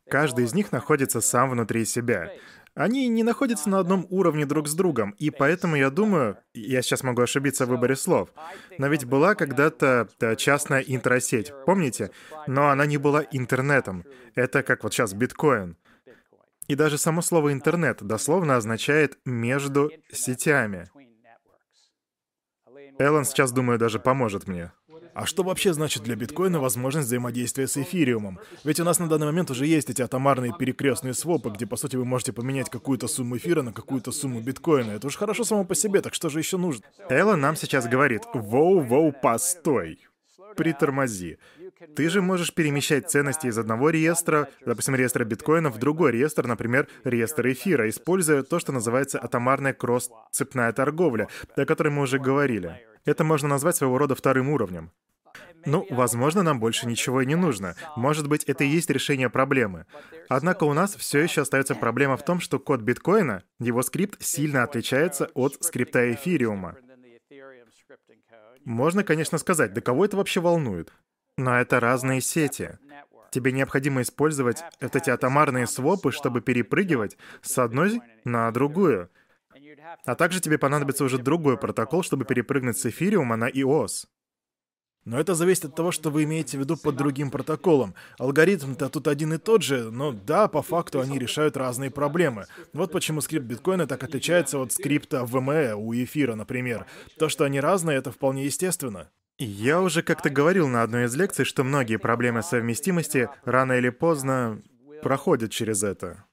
Каждый из них находится сам внутри себя. Они не находятся на одном уровне друг с другом, и поэтому я думаю, я сейчас могу ошибиться в выборе слов, но ведь была когда-то частная интросеть, помните? Но она не была интернетом. Это как вот сейчас биткоин. И даже само слово «интернет» дословно означает «между сетями». Эллен сейчас, думаю, даже поможет мне. А что вообще значит для биткоина возможность взаимодействия с эфириумом? Ведь у нас на данный момент уже есть эти атомарные перекрестные свопы, где, по сути, вы можете поменять какую-то сумму эфира на какую-то сумму биткоина. Это уж хорошо само по себе, так что же еще нужно? Элла нам сейчас говорит, воу-воу, постой, притормози. Ты же можешь перемещать ценности из одного реестра, допустим, реестра биткоина, в другой реестр, например, реестр эфира, используя то, что называется атомарная кросс-цепная торговля, о которой мы уже говорили. Это можно назвать своего рода вторым уровнем. Ну, возможно, нам больше ничего и не нужно. Может быть, это и есть решение проблемы. Однако у нас все еще остается проблема в том, что код биткоина, его скрипт сильно отличается от скрипта эфириума. Можно, конечно, сказать, да кого это вообще волнует? Но это разные сети. Тебе необходимо использовать вот эти атомарные свопы, чтобы перепрыгивать с одной на другую. А также тебе понадобится уже другой протокол, чтобы перепрыгнуть с эфириума на EOS. Но это зависит от того, что вы имеете в виду под другим протоколом. Алгоритм-то тут один и тот же, но да, по факту они решают разные проблемы. Вот почему скрипт биткоина так отличается от скрипта VME у эфира, например. То, что они разные, это вполне естественно. Я уже как-то говорил на одной из лекций, что многие проблемы совместимости рано или поздно проходят через это.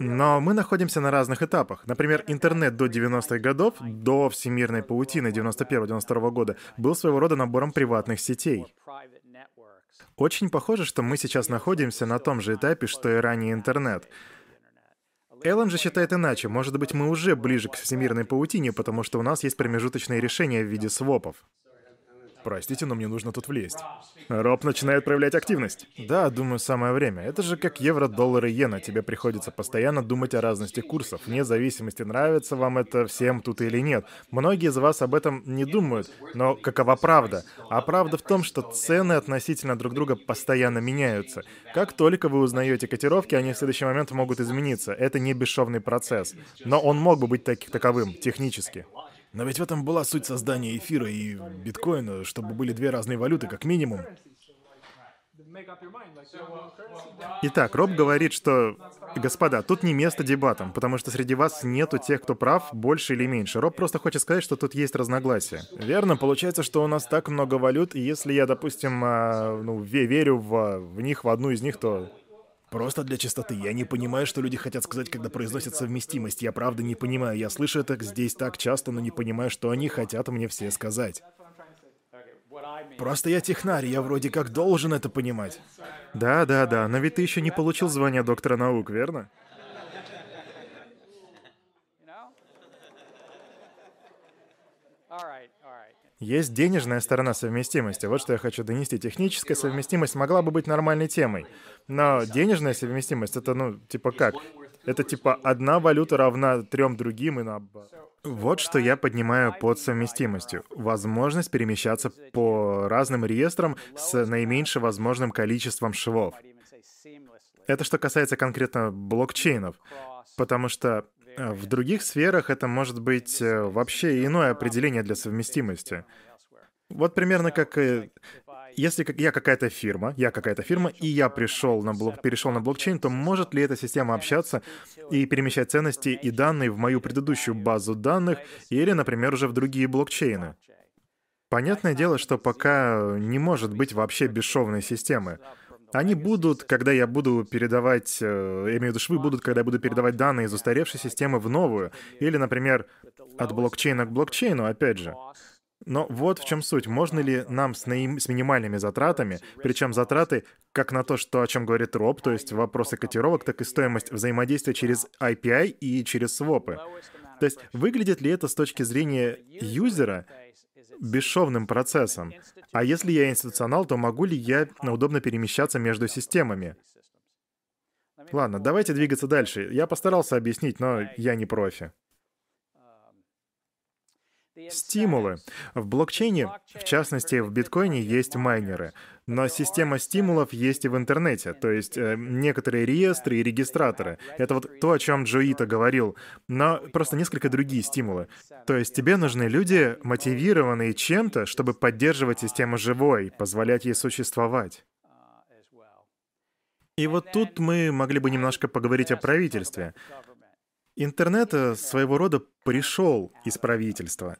Но мы находимся на разных этапах. Например, интернет до 90-х годов, до всемирной паутины 91-92 года, был своего рода набором приватных сетей. Очень похоже, что мы сейчас находимся на том же этапе, что и ранее интернет. Эллен же считает иначе. Может быть, мы уже ближе к всемирной паутине, потому что у нас есть промежуточные решения в виде свопов. Простите, но мне нужно тут влезть. Роб начинает проявлять активность. Да, думаю, самое время. Это же как евро, доллар и иена. Тебе приходится постоянно думать о разности курсов, вне зависимости, нравится вам это всем тут или нет. Многие из вас об этом не думают, но какова правда? А правда в том, что цены относительно друг друга постоянно меняются. Как только вы узнаете котировки, они в следующий момент могут измениться. Это не бесшовный процесс. Но он мог бы быть таки таковым, технически. Но ведь в этом была суть создания эфира и биткоина, чтобы были две разные валюты, как минимум. Итак, Роб говорит, что, господа, тут не место дебатам, потому что среди вас нету тех, кто прав, больше или меньше. Роб просто хочет сказать, что тут есть разногласия. Верно, получается, что у нас так много валют, и если я, допустим, а, ну, верю в, в них, в одну из них, то Просто для чистоты. Я не понимаю, что люди хотят сказать, когда произносят совместимость. Я правда не понимаю. Я слышу это здесь так часто, но не понимаю, что они хотят мне все сказать. Просто я технарь, я вроде как должен это понимать. Да, да, да, но ведь ты еще не получил звание доктора наук, верно? Есть денежная сторона совместимости. Вот что я хочу донести. Техническая совместимость могла бы быть нормальной темой. Но денежная совместимость — это, ну, типа как? Это типа одна валюта равна трем другим и на... Вот что я поднимаю под совместимостью. Возможность перемещаться по разным реестрам с наименьшим возможным количеством швов. Это что касается конкретно блокчейнов. Потому что в других сферах это может быть э, вообще иное определение для совместимости. Вот примерно как э, если я какая-то фирма, я какая-то фирма, и я пришел на блок, перешел на блокчейн, то может ли эта система общаться и перемещать ценности и данные в мою предыдущую базу данных или, например, уже в другие блокчейны? Понятное дело, что пока не может быть вообще бесшовной системы. Они будут, когда я буду передавать, э, я имею в виду швы будут, когда я буду передавать данные из устаревшей системы в новую. Или, например, от блокчейна к блокчейну, опять же. Но вот в чем суть. Можно ли нам с, наим... с минимальными затратами, причем затраты как на то, что, о чем говорит Роб, то есть вопросы котировок, так и стоимость взаимодействия через API и через свопы. То есть выглядит ли это с точки зрения юзера бесшовным процессом. А если я институционал, то могу ли я удобно перемещаться между системами? Ладно, давайте двигаться дальше. Я постарался объяснить, но я не профи. Стимулы. В блокчейне, в частности в биткоине, есть майнеры. Но система стимулов есть и в интернете, то есть э, некоторые реестры и регистраторы. Это вот то, о чем Джоита говорил, но просто несколько другие стимулы. То есть тебе нужны люди, мотивированные чем-то, чтобы поддерживать систему живой, позволять ей существовать. И вот тут мы могли бы немножко поговорить о правительстве. Интернет э, своего рода пришел из правительства.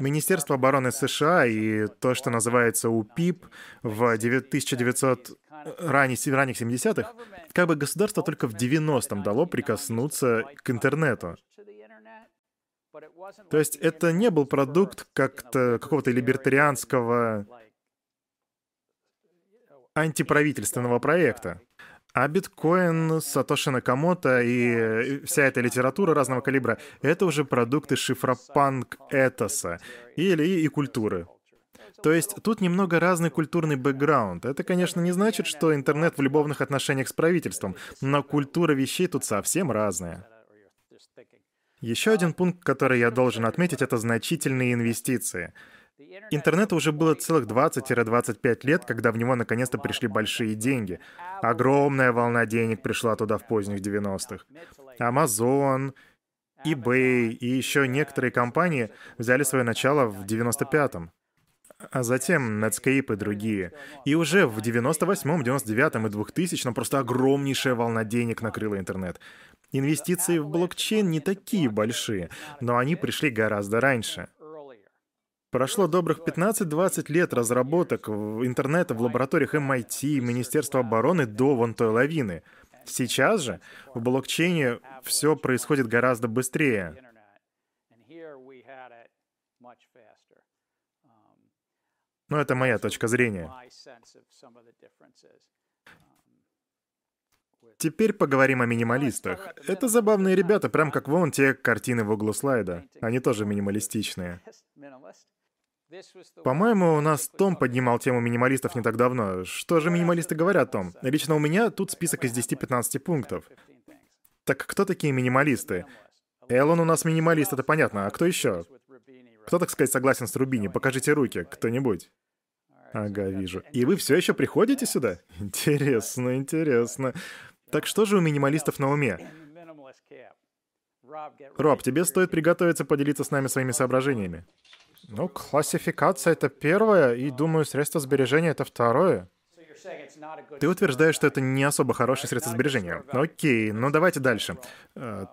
Министерство обороны США и то, что называется УПИП в 1900 ранних, ранних 70-х, как бы государство только в 90-м дало прикоснуться к интернету. То есть это не был продукт как-то какого-то либертарианского антиправительственного проекта. А биткоин, Сатоши Накамото и вся эта литература разного калибра — это уже продукты шифропанк этоса или и культуры. То есть тут немного разный культурный бэкграунд. Это, конечно, не значит, что интернет в любовных отношениях с правительством, но культура вещей тут совсем разная. Еще один пункт, который я должен отметить, это значительные инвестиции — Интернету уже было целых 20-25 лет, когда в него наконец-то пришли большие деньги. Огромная волна денег пришла туда в поздних 90-х. Amazon, eBay и еще некоторые компании взяли свое начало в 95-м. А затем Netscape и другие. И уже в 98-м, 99-м и 2000-м просто огромнейшая волна денег накрыла интернет. Инвестиции в блокчейн не такие большие, но они пришли гораздо раньше. Прошло добрых 15-20 лет разработок интернета в лабораториях MIT, Министерства обороны до вон той лавины. Сейчас же в блокчейне все происходит гораздо быстрее. Но это моя точка зрения. Теперь поговорим о минималистах. Это забавные ребята, прям как вон те картины в углу слайда. Они тоже минималистичные. По-моему, у нас Том поднимал тему минималистов не так давно. Что же минималисты говорят, Том? Лично у меня тут список из 10-15 пунктов. Так кто такие минималисты? Эллон у нас минималист, это понятно. А кто еще? Кто, так сказать, согласен с Рубини? Покажите руки, кто-нибудь. Ага, вижу. И вы все еще приходите сюда? Интересно, интересно. Так что же у минималистов на уме? Роб, тебе стоит приготовиться поделиться с нами своими соображениями. Ну, классификация — это первое, и, думаю, средство сбережения — это второе. Ты утверждаешь, что это не особо хорошее средство сбережения. Окей, ну давайте дальше. Э,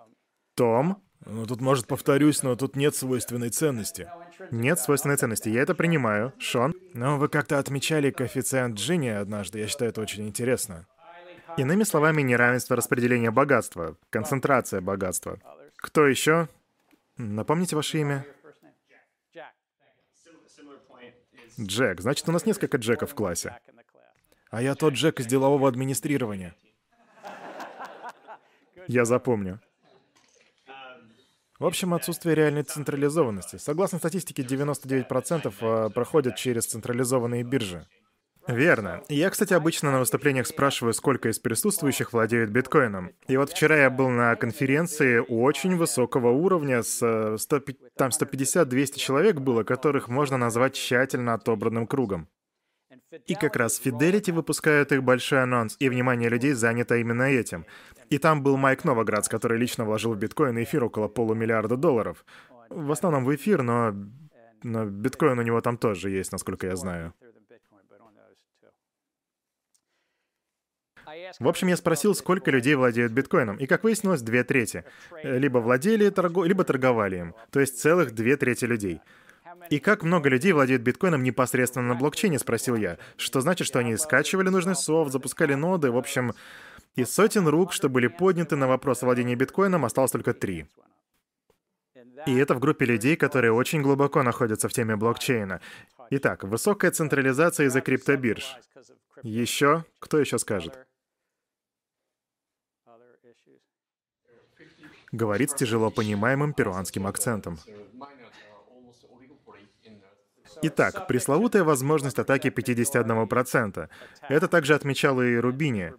Том? Ну, тут, может, повторюсь, но тут нет свойственной ценности. Нет свойственной ценности, я это принимаю. Шон? Ну, вы как-то отмечали коэффициент Джинни однажды, я считаю это очень интересно. Иными словами, неравенство распределения богатства, концентрация богатства. Кто еще? Напомните ваше имя. Джек. Значит, у нас несколько Джеков в классе. А я тот Джек из делового администрирования. Я запомню. В общем, отсутствие реальной централизованности. Согласно статистике, 99% э, проходят через централизованные биржи. Верно. Я, кстати, обычно на выступлениях спрашиваю, сколько из присутствующих владеют биткоином. И вот вчера я был на конференции очень высокого уровня, с 100, э, там 150-200 человек было, которых можно назвать тщательно отобранным кругом. И как раз Fidelity выпускают их большой анонс, и внимание людей занято именно этим. И там был Майк Новоградс, который лично вложил в биткоин и эфир около полумиллиарда долларов. В основном в эфир, но, но биткоин у него там тоже есть, насколько я знаю. В общем, я спросил, сколько людей владеют биткоином, и, как выяснилось, две трети. Либо владели, торгу... либо торговали им. То есть целых две трети людей. И как много людей владеют биткоином непосредственно на блокчейне, спросил я. Что значит, что они скачивали нужный софт, запускали ноды, в общем... Из сотен рук, что были подняты на вопрос о владении биткоином, осталось только три. И это в группе людей, которые очень глубоко находятся в теме блокчейна. Итак, высокая централизация из-за криптобирж. Еще? Кто еще скажет? Говорит с тяжело понимаемым перуанским акцентом. Итак, пресловутая возможность атаки 51%. Это также отмечал и Рубини.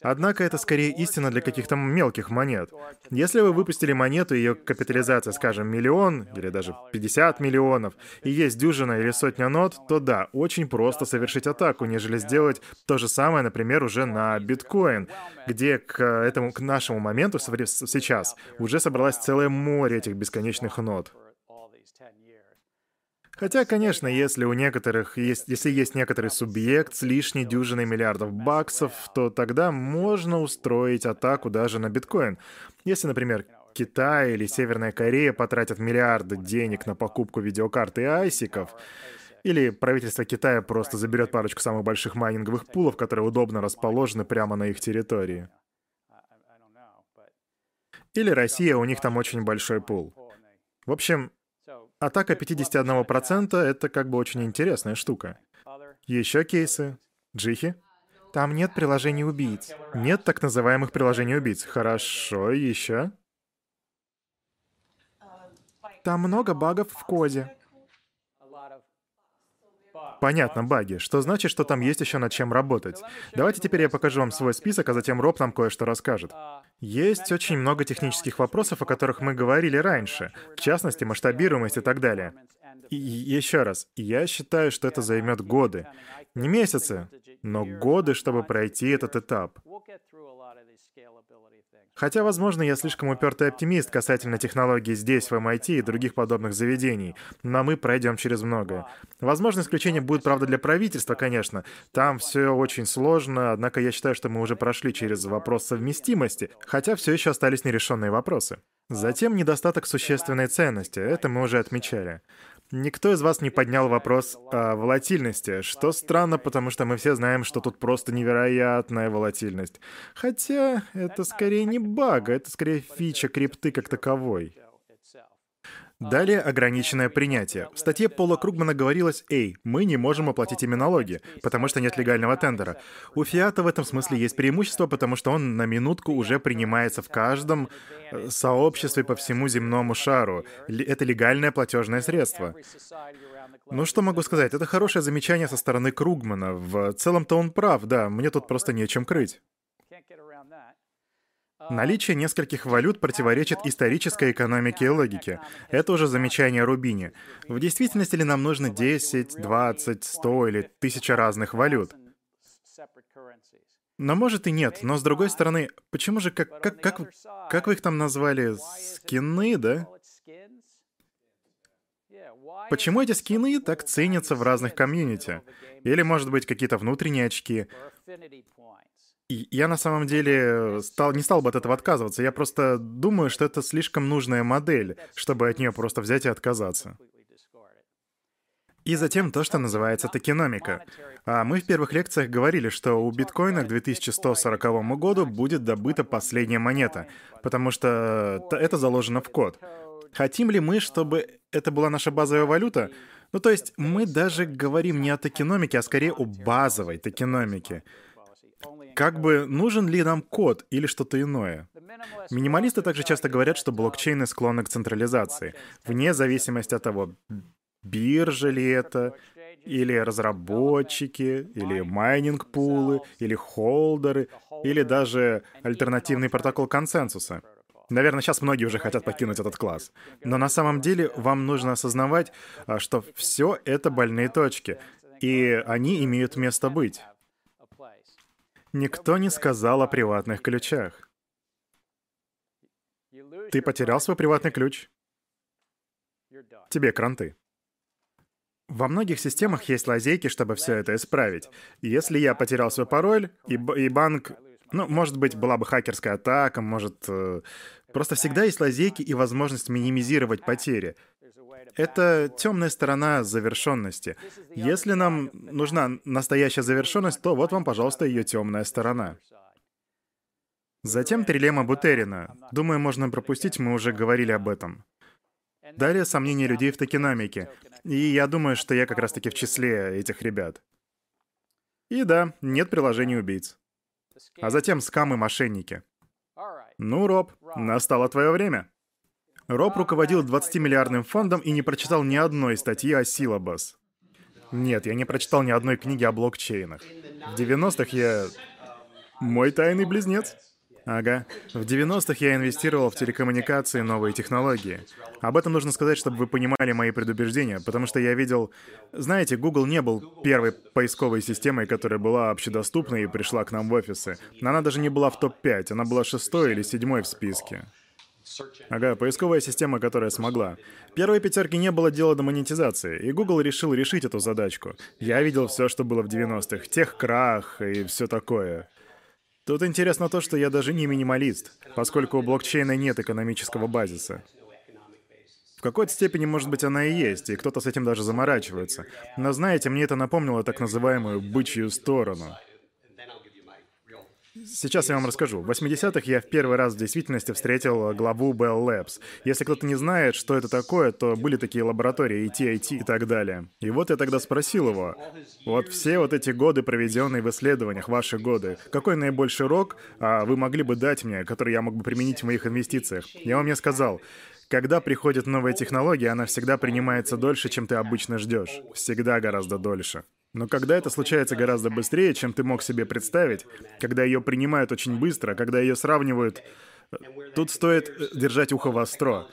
Однако это скорее истина для каких-то мелких монет. Если вы выпустили монету, ее капитализация, скажем, миллион или даже 50 миллионов, и есть дюжина или сотня нот, то да, очень просто совершить атаку, нежели сделать то же самое, например, уже на биткоин, где к этому, к нашему моменту сейчас уже собралось целое море этих бесконечных нот. Хотя, конечно, если у некоторых есть, если есть некоторый субъект с лишней дюжиной миллиардов баксов, то тогда можно устроить атаку даже на биткоин. Если, например, Китай или Северная Корея потратят миллиарды денег на покупку видеокарт и айсиков, или правительство Китая просто заберет парочку самых больших майнинговых пулов, которые удобно расположены прямо на их территории. Или Россия, у них там очень большой пул. В общем, Атака 51% — это как бы очень интересная штука. Еще кейсы? Джихи? Там нет приложений убийц. Нет так называемых приложений убийц. Хорошо, еще? Там много багов в коде. Понятно, баги. Что значит, что там есть еще над чем работать. Давайте теперь я покажу вам свой список, а затем Роб нам кое-что расскажет. Есть очень много технических вопросов, о которых мы говорили раньше, в частности, масштабируемость и так далее. И еще раз, я считаю, что это займет годы. Не месяцы, но годы, чтобы пройти этот этап. Хотя, возможно, я слишком упертый оптимист касательно технологий здесь, в MIT и других подобных заведений, но мы пройдем через многое. Возможно, исключение будет, правда, для правительства, конечно. Там все очень сложно, однако я считаю, что мы уже прошли через вопрос совместимости, хотя все еще остались нерешенные вопросы. Затем недостаток существенной ценности, это мы уже отмечали. Никто из вас не поднял вопрос о волатильности, что странно, потому что мы все знаем, что тут просто невероятная волатильность. Хотя это скорее не баг, это скорее фича крипты как таковой. Далее ограниченное принятие. В статье Пола Кругмана говорилось, «Эй, мы не можем оплатить ими налоги, потому что нет легального тендера». У Фиата в этом смысле есть преимущество, потому что он на минутку уже принимается в каждом э, сообществе по всему земному шару. Это легальное платежное средство. Ну что могу сказать, это хорошее замечание со стороны Кругмана. В целом-то он прав, да, мне тут просто нечем крыть. Наличие нескольких валют противоречит исторической экономике и логике. Это уже замечание Рубини. В действительности ли нам нужно 10, 20, 100 или 1000 разных валют? Но может и нет, но с другой стороны, почему же, как, как, как, как вы их там назвали, скины, да? Почему эти скины так ценятся в разных комьюнити? Или, может быть, какие-то внутренние очки? Я на самом деле стал, не стал бы от этого отказываться. Я просто думаю, что это слишком нужная модель, чтобы от нее просто взять и отказаться. И затем то, что называется токеномика. А мы в первых лекциях говорили, что у биткоина к 2140 году будет добыта последняя монета, потому что это заложено в код. Хотим ли мы, чтобы это была наша базовая валюта? Ну, то есть мы даже говорим не о токеномике, а скорее о базовой токеномике. Как бы нужен ли нам код или что-то иное? Минималисты также часто говорят, что блокчейны склонны к централизации, вне зависимости от того, биржа ли это, или разработчики, или майнинг-пулы, или холдеры, или даже альтернативный протокол консенсуса. Наверное, сейчас многие уже хотят покинуть этот класс. Но на самом деле вам нужно осознавать, а, что все это больные точки, и они имеют место быть. Никто не сказал о приватных ключах. Ты потерял свой приватный ключ? Тебе кранты. Во многих системах есть лазейки, чтобы все это исправить. Если я потерял свой пароль, и, и банк... Ну, может быть, была бы хакерская атака, может... Э, просто всегда есть лазейки и возможность минимизировать потери. Это темная сторона завершенности. Если нам нужна настоящая завершенность, то вот вам, пожалуйста, ее темная сторона. Затем трилемма Бутерина. Думаю, можно пропустить, мы уже говорили об этом. Далее сомнения людей в токеномике. И я думаю, что я как раз-таки в числе этих ребят. И да, нет приложений убийц. А затем скамы-мошенники. Ну, Роб, настало твое время. Роб руководил 20-миллиардным фондом и не прочитал ни одной статьи о Syllabus. Нет, я не прочитал ни одной книги о блокчейнах. В 90-х я... Мой тайный близнец. Ага. В 90-х я инвестировал в телекоммуникации и новые технологии. Об этом нужно сказать, чтобы вы понимали мои предубеждения, потому что я видел... Знаете, Google не был первой поисковой системой, которая была общедоступной и пришла к нам в офисы. Она даже не была в топ-5, она была шестой или седьмой в списке. Ага, поисковая система, которая смогла. Первой пятерки не было дела до монетизации, и Google решил решить эту задачку. Я видел все, что было в 90-х, тех крах и все такое. Тут интересно то, что я даже не минималист, поскольку у блокчейна нет экономического базиса. В какой-то степени, может быть, она и есть, и кто-то с этим даже заморачивается. Но знаете, мне это напомнило так называемую «бычью сторону». Сейчас я вам расскажу. В 80-х я в первый раз в действительности встретил главу Bell Labs. Если кто-то не знает, что это такое, то были такие лаборатории ET, и так далее. И вот я тогда спросил его, вот все вот эти годы, проведенные в исследованиях, ваши годы, какой наибольший рок а, вы могли бы дать мне, который я мог бы применить в моих инвестициях? Я вам мне сказал, когда приходит новая технология, она всегда принимается дольше, чем ты обычно ждешь. Всегда гораздо дольше. Но когда это случается гораздо быстрее, чем ты мог себе представить, когда ее принимают очень быстро, когда ее сравнивают, э, тут стоит э, держать ухо востро.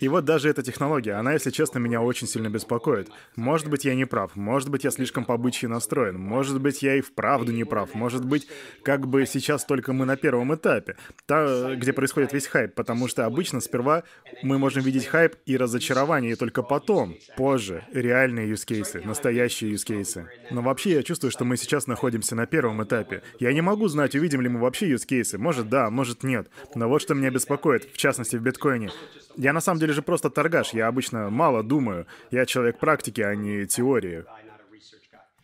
И вот даже эта технология, она, если честно, меня очень сильно беспокоит. Может быть, я не прав, может быть, я слишком побычьи настроен, может быть, я и вправду не прав, может быть, как бы сейчас только мы на первом этапе, та, где происходит весь хайп, потому что обычно сперва мы можем видеть хайп и разочарование, и только потом, позже, реальные cases, настоящие cases. Но вообще я чувствую, что мы сейчас находимся на первом этапе. Я не могу знать, увидим ли мы вообще cases. Может да, может нет. Но вот что меня беспокоит, в частности в биткоине. Я на самом деле же просто торгаш, я обычно мало думаю. Я человек практики, а не теории.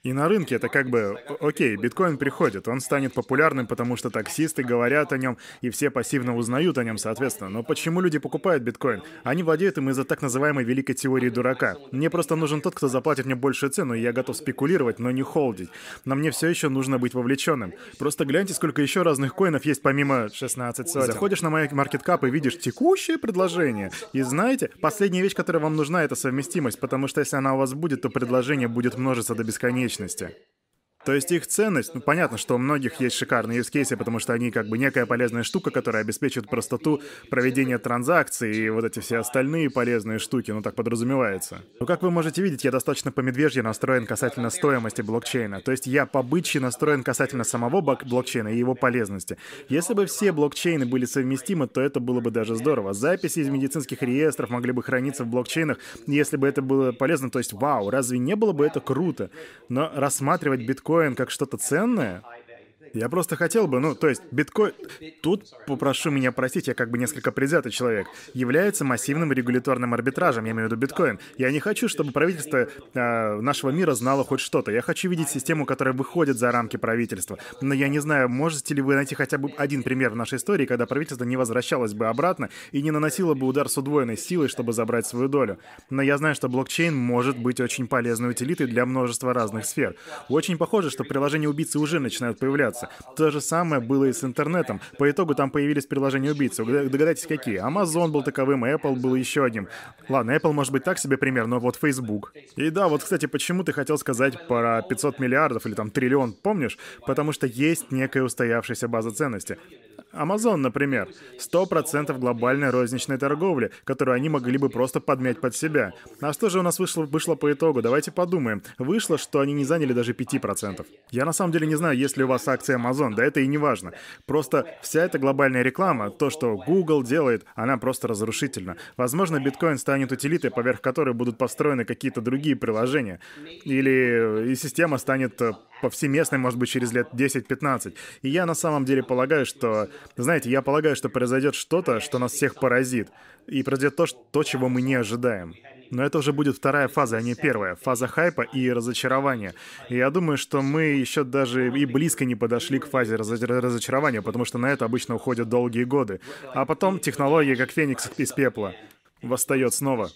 И на рынке это как бы, окей, биткоин приходит, он станет популярным, потому что таксисты говорят о нем, и все пассивно узнают о нем, соответственно. Но почему люди покупают биткоин? Они владеют им из-за так называемой великой теории дурака. Мне просто нужен тот, кто заплатит мне большую цену, и я готов спекулировать, но не холдить. Но мне все еще нужно быть вовлеченным. Просто гляньте, сколько еще разных коинов есть помимо 16 сотен. Заходишь на мой маркеткап и видишь текущее предложение. И знаете, последняя вещь, которая вам нужна, это совместимость, потому что если она у вас будет, то предложение будет множиться до бесконечности бесконечности. То есть их ценность, ну понятно, что у многих есть шикарные use cases, потому что они как бы некая полезная штука, которая обеспечивает простоту проведения транзакций и вот эти все остальные полезные штуки, ну так подразумевается. Но как вы можете видеть, я достаточно по медвежье настроен касательно стоимости блокчейна. То есть я по настроен касательно самого блокчейна и его полезности. Если бы все блокчейны были совместимы, то это было бы даже здорово. Записи из медицинских реестров могли бы храниться в блокчейнах, если бы это было полезно. То есть, вау, разве не было бы это круто? Но рассматривать биткоин биткоин как что-то ценное, я просто хотел бы, ну, то есть биткоин... Тут, попрошу меня простить, я как бы несколько предвзятый человек. Является массивным регуляторным арбитражем, я имею в виду биткоин. Я не хочу, чтобы правительство э, нашего мира знало хоть что-то. Я хочу видеть систему, которая выходит за рамки правительства. Но я не знаю, можете ли вы найти хотя бы один пример в нашей истории, когда правительство не возвращалось бы обратно и не наносило бы удар с удвоенной силой, чтобы забрать свою долю. Но я знаю, что блокчейн может быть очень полезной утилитой для множества разных сфер. Очень похоже, что приложения убийцы уже начинают появляться убийца. То же самое было и с интернетом. По итогу там появились приложения убийцы. Догадайтесь, какие? Amazon был таковым, Apple был еще одним. Ладно, Apple может быть так себе пример, но вот Facebook. И да, вот, кстати, почему ты хотел сказать про 500 миллиардов или там триллион, помнишь? Потому что есть некая устоявшаяся база ценности. Amazon, например, 100% глобальной розничной торговли, которую они могли бы просто подмять под себя. А что же у нас вышло, вышло по итогу? Давайте подумаем. Вышло, что они не заняли даже 5%. Я на самом деле не знаю, есть ли у вас акции Amazon, да это и не важно. Просто вся эта глобальная реклама, то, что Google делает, она просто разрушительна. Возможно, биткоин станет утилитой, поверх которой будут построены какие-то другие приложения. Или и система станет э, повсеместной, может быть, через лет 10-15. И я на самом деле полагаю, что... Знаете, я полагаю, что произойдет что-то, что нас всех поразит. И произойдет то, что, то, чего мы не ожидаем. Но это уже будет вторая фаза, а не первая. Фаза хайпа и разочарования. И я думаю, что мы еще даже и близко не подошли к фазе разочарования, потому что на это обычно уходят долгие годы. А потом технология, как феникс из пепла восстает снова.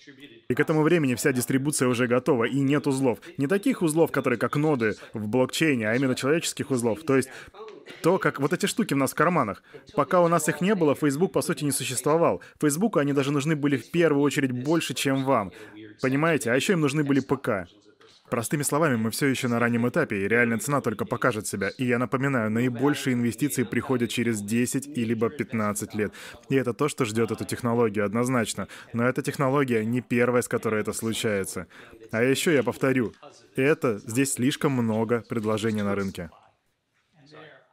И к этому времени вся дистрибуция уже готова, и нет узлов. Не таких узлов, которые как ноды в блокчейне, а именно человеческих узлов. То есть то, как вот эти штуки у нас в карманах. Пока у нас их не было, Facebook, по сути, не существовал. Фейсбуку они даже нужны были в первую очередь больше, чем вам. Понимаете? А еще им нужны были ПК. Простыми словами, мы все еще на раннем этапе, и реальная цена только покажет себя. И я напоминаю, наибольшие инвестиции приходят через 10 или либо 15 лет. И это то, что ждет эту технологию, однозначно. Но эта технология не первая, с которой это случается. А еще я повторю, это здесь слишком много предложений на рынке.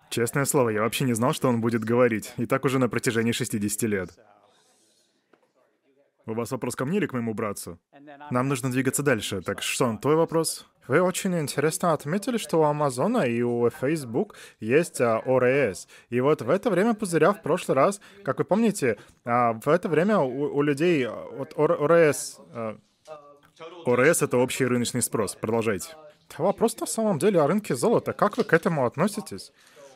Честное слово, я вообще не знал, что он будет говорить. И так уже на протяжении 60 лет. У вас вопрос ко мне или к моему братцу? Нам нужно двигаться дальше. Так, Шон, твой вопрос? Вы очень интересно отметили, что у Амазона и у Facebook есть а, ORS. И вот в это время пузыря в прошлый раз, как вы помните, а, в это время у, у людей вот ORS... А... ORS — это общий рыночный спрос. Продолжайте. Вопрос на самом деле о рынке золота. Как вы к этому относитесь?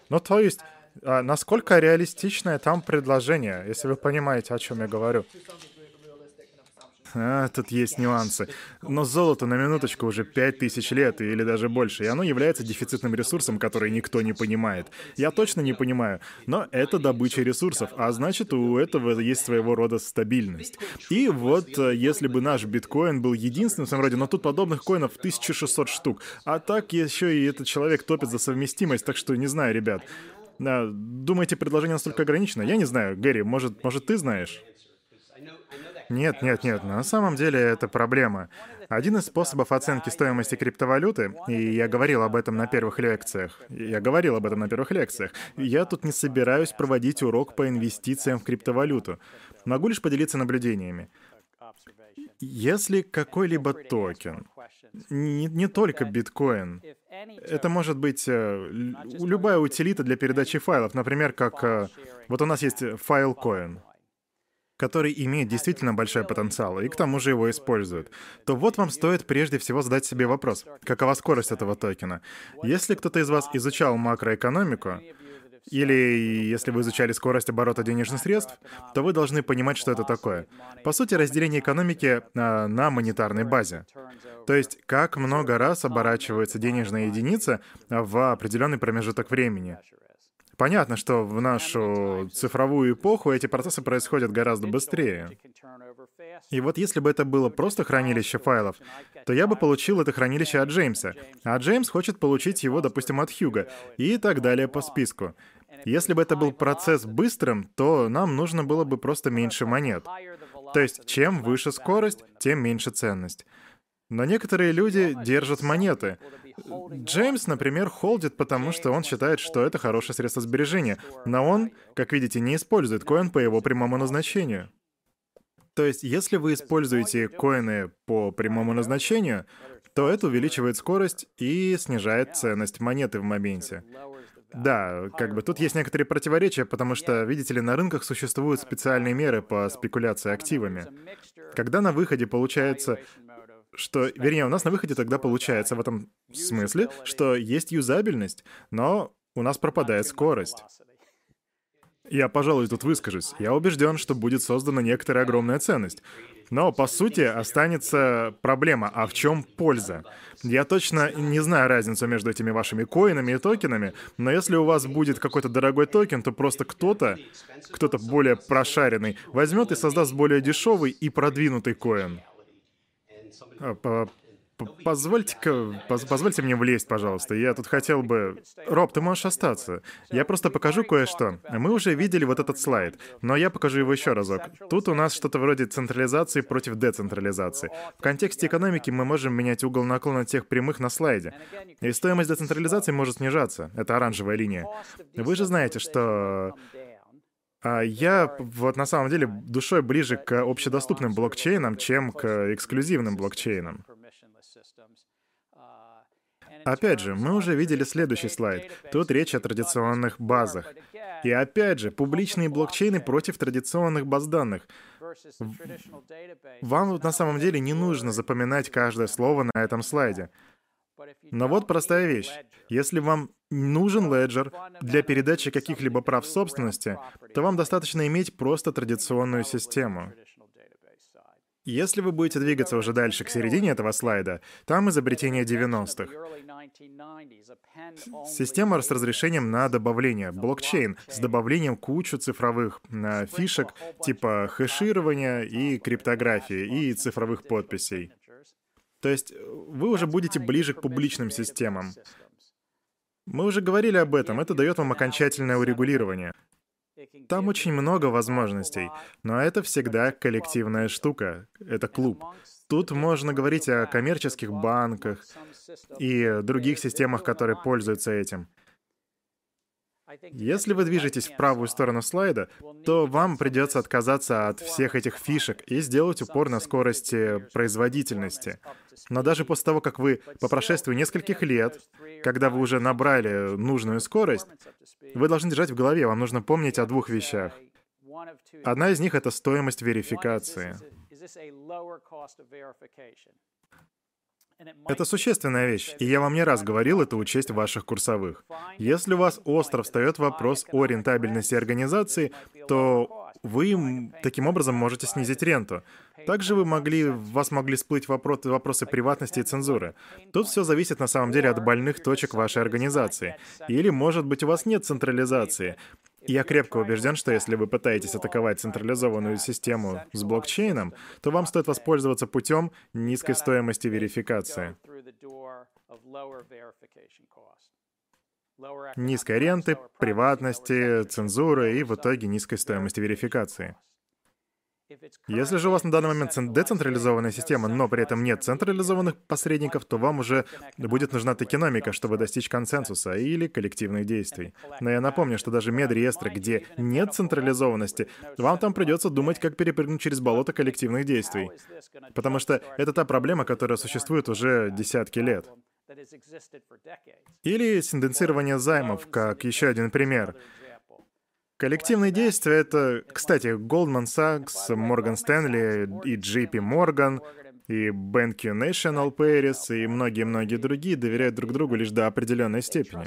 Ну, то есть, а, насколько реалистичное там предложение, если вы понимаете, о чем я говорю. А, тут есть нюансы. Но золото на минуточку уже пять тысяч лет или даже больше, и оно является дефицитным ресурсом, который никто не понимает. Я точно не понимаю, но это добыча ресурсов, а значит у этого есть своего рода стабильность. И вот э, если бы наш биткоин был единственным в своем роде, но тут подобных коинов 1600 штук, а так еще и этот человек топит за совместимость, так что не знаю, ребят. А, думаете, предложение настолько ограничено? Я не знаю. Гэри, может, может ты знаешь? Нет, нет, нет, на самом деле это проблема. Один из способов оценки стоимости криптовалюты, и я говорил об этом на первых лекциях, я говорил об этом на первых лекциях, я тут не собираюсь проводить урок по инвестициям в криптовалюту. Могу лишь поделиться наблюдениями. Если какой-либо токен, не, не только биткоин, это может быть э, любая утилита для передачи файлов, например, как э, вот у нас есть Filecoin который имеет действительно большой потенциал, и к тому же его используют, то вот вам стоит прежде всего задать себе вопрос, какова скорость этого токена. Если кто-то из вас изучал макроэкономику, или если вы изучали скорость оборота денежных средств, то вы должны понимать, что это такое. По сути, разделение экономики а, на монетарной базе. То есть, как много раз оборачивается денежная единица в определенный промежуток времени. Понятно, что в нашу цифровую эпоху эти процессы происходят гораздо быстрее. И вот если бы это было просто хранилище файлов, то я бы получил это хранилище от Джеймса, а Джеймс хочет получить его, допустим, от Хьюга, и так далее по списку. Если бы это был процесс быстрым, то нам нужно было бы просто меньше монет. То есть, чем выше скорость, тем меньше ценность. Но некоторые люди держат монеты. Джеймс, например, холдит, потому что он считает, что это хорошее средство сбережения. Но он, как видите, не использует коин по его прямому назначению. То есть, если вы используете коины по прямому назначению, то это увеличивает скорость и снижает ценность монеты в моменте. Да, как бы тут есть некоторые противоречия, потому что, видите ли, на рынках существуют специальные меры по спекуляции активами. Когда на выходе получается что, вернее, у нас на выходе тогда получается в этом смысле, что есть юзабельность, но у нас пропадает скорость. Я, пожалуй, тут выскажусь. Я убежден, что будет создана некоторая огромная ценность. Но, по сути, останется проблема. А в чем польза? Я точно не знаю разницу между этими вашими коинами и токенами, но если у вас будет какой-то дорогой токен, то просто кто-то, кто-то более прошаренный, возьмет и создаст более дешевый и продвинутый коин. А, позвольте-ка, позвольте мне влезть, пожалуйста. Я тут хотел бы... Роб, ты можешь остаться. Я просто покажу кое-что. Мы уже видели вот этот слайд, но я покажу его еще разок. Тут у нас что-то вроде централизации против децентрализации. В контексте экономики мы можем менять угол наклона тех прямых на слайде. И стоимость децентрализации может снижаться. Это оранжевая линия. Вы же знаете, что я вот на самом деле душой ближе к общедоступным блокчейнам, чем к эксклюзивным блокчейнам. Опять же, мы уже видели следующий слайд. Тут речь о традиционных базах. И опять же, публичные блокчейны против традиционных баз данных. Вам на самом деле не нужно запоминать каждое слово на этом слайде. Но вот простая вещь. Если вам нужен леджер для передачи каких-либо прав собственности, то вам достаточно иметь просто традиционную систему. Если вы будете двигаться уже дальше к середине этого слайда, там изобретение 90-х. Система с разрешением на добавление, блокчейн с добавлением кучу цифровых э, фишек типа хэширования и криптографии и цифровых подписей. То есть э, вы уже будете ближе к публичным системам. Мы уже говорили об этом, это дает вам окончательное урегулирование. Там очень много возможностей, но это всегда коллективная штука, это клуб. Тут можно говорить о коммерческих банках и других системах, которые пользуются этим. Если вы движетесь в правую сторону слайда, то вам придется отказаться от всех этих фишек и сделать упор на скорости производительности. Но даже после того, как вы по прошествию нескольких лет, когда вы уже набрали нужную скорость, вы должны держать в голове, вам нужно помнить о двух вещах. Одна из них — это стоимость верификации. Это существенная вещь, и я вам не раз говорил это учесть в ваших курсовых. Если у вас остро встает вопрос о рентабельности организации, то вы таким образом можете снизить ренту. Также вы могли, вас могли всплыть вопросы, вопросы приватности и цензуры. Тут все зависит на самом деле от больных точек вашей организации. Или, может быть, у вас нет централизации. Я крепко убежден, что если вы пытаетесь атаковать централизованную систему с блокчейном, то вам стоит воспользоваться путем низкой стоимости верификации. Низкой ренты, приватности, цензуры и в итоге низкой стоимости верификации. Если же у вас на данный момент децентрализованная система, но при этом нет централизованных посредников, то вам уже будет нужна токеномика, чтобы достичь консенсуса или коллективных действий. Но я напомню, что даже медреестры, где нет централизованности, вам там придется думать, как перепрыгнуть через болото коллективных действий. Потому что это та проблема, которая существует уже десятки лет. Или синденцирование займов, как еще один пример. Коллективные действия — это, кстати, Goldman Sachs, Morgan Stanley и JP Morgan, и BenQ National Paris и многие-многие другие доверяют друг другу лишь до определенной степени.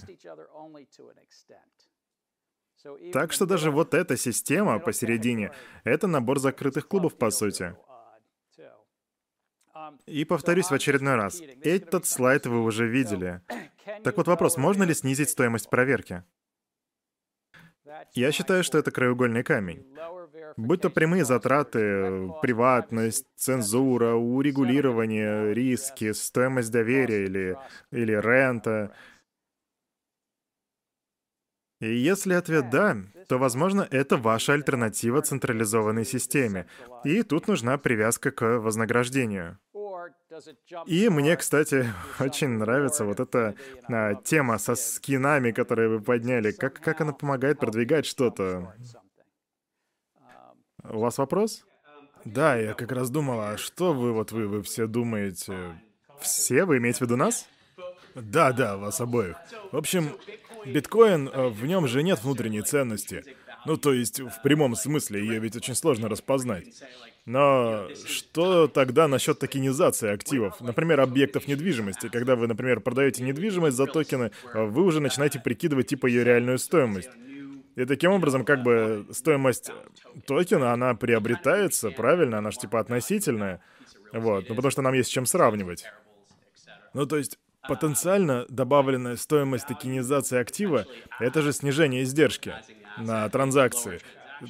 Так что даже вот эта система посередине — это набор закрытых клубов, по сути. И повторюсь в очередной раз, этот слайд вы уже видели. Так вот вопрос, можно ли снизить стоимость проверки? Я считаю, что это краеугольный камень. Будь то прямые затраты, приватность, цензура, урегулирование, риски, стоимость доверия или, или рента. И если ответ «да», то, возможно, это ваша альтернатива централизованной системе. И тут нужна привязка к вознаграждению. И мне, кстати, очень нравится вот эта а, тема со скинами, которые вы подняли. Как, как она помогает продвигать что-то? У вас вопрос? Да, я как раз думал, а что вы вот вы, вы все думаете? Все? Вы имеете в виду нас? Да, да, вас обоих. В общем, биткоин, э, в нем же нет внутренней ценности. Ну, то есть, в прямом смысле, ее ведь очень сложно распознать. Но что тогда насчет токенизации активов? Например, объектов недвижимости. Когда вы, например, продаете недвижимость за токены, вы уже начинаете прикидывать типа ее реальную стоимость. И таким образом, как бы стоимость токена, она приобретается, правильно? Она же типа относительная. Вот, ну потому что нам есть с чем сравнивать. Ну то есть, потенциально добавленная стоимость токенизации актива — это же снижение издержки на транзакции.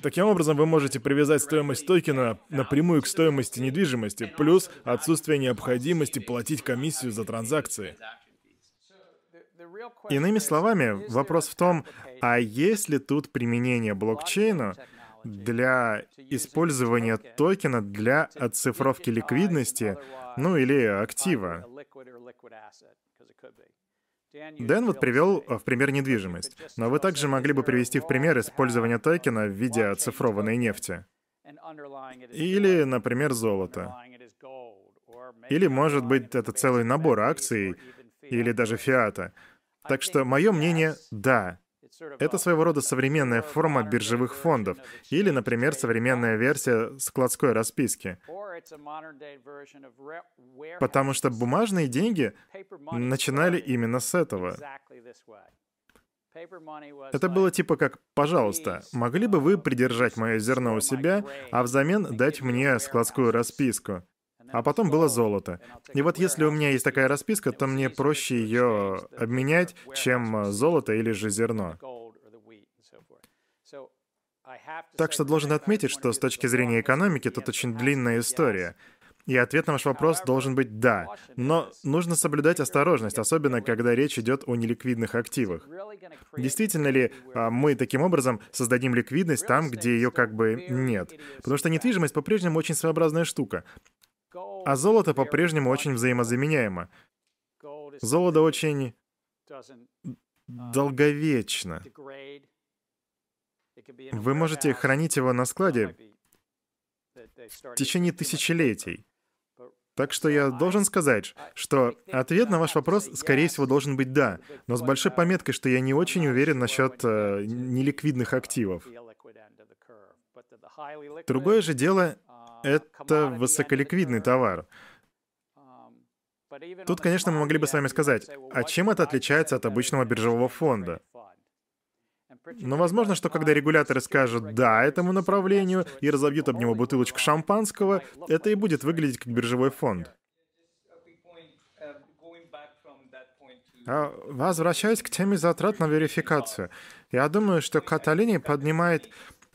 Таким образом, вы можете привязать стоимость токена напрямую к стоимости недвижимости, плюс отсутствие необходимости платить комиссию за транзакции. Иными словами, вопрос в том, а есть ли тут применение блокчейна для использования токена для оцифровки ликвидности, ну или актива? Дэн вот привел в пример недвижимость, но вы также могли бы привести в пример использование токена в виде оцифрованной нефти. Или, например, золото. Или, может быть, это целый набор акций, или даже фиата. Так что мое мнение — да, это своего рода современная форма биржевых фондов или, например, современная версия складской расписки. Потому что бумажные деньги начинали именно с этого. Это было типа как «пожалуйста, могли бы вы придержать мое зерно у себя, а взамен дать мне складскую расписку?» А потом было золото. И вот если у меня есть такая расписка, то мне проще ее обменять, чем золото или же зерно. Так что должен отметить, что с точки зрения экономики тут очень длинная история. И ответ на ваш вопрос должен быть «да». Но нужно соблюдать осторожность, особенно когда речь идет о неликвидных активах. Действительно ли а, мы таким образом создадим ликвидность там, где ее как бы нет? Потому что недвижимость по-прежнему очень своеобразная штука. А золото по-прежнему очень взаимозаменяемо. Золото очень долговечно. Вы можете хранить его на складе в течение тысячелетий. Так что я должен сказать, что ответ на ваш вопрос, скорее всего, должен быть «да», но с большой пометкой, что я не очень уверен насчет э, неликвидных активов. Другое же дело — это высоколиквидный товар. Тут, конечно, мы могли бы с вами сказать, а чем это отличается от обычного биржевого фонда? Но возможно, что когда регуляторы скажут «да» этому направлению и разобьют об него бутылочку шампанского, это и будет выглядеть как биржевой фонд. А возвращаясь к теме затрат на верификацию, я думаю, что Каталини поднимает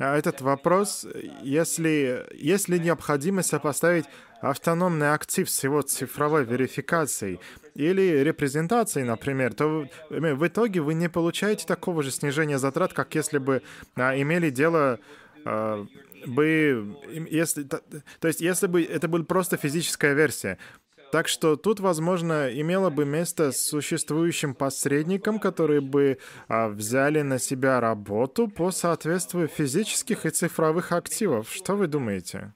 этот вопрос, если, если необходимо сопоставить автономный актив с его цифровой верификацией или репрезентацией, например, то в итоге вы не получаете такого же снижения затрат, как если бы а, имели дело а, бы, если, то, то есть если бы это была просто физическая версия. Так что тут, возможно, имело бы место существующим посредникам, которые бы а, взяли на себя работу по соответствию физических и цифровых активов. Что вы думаете?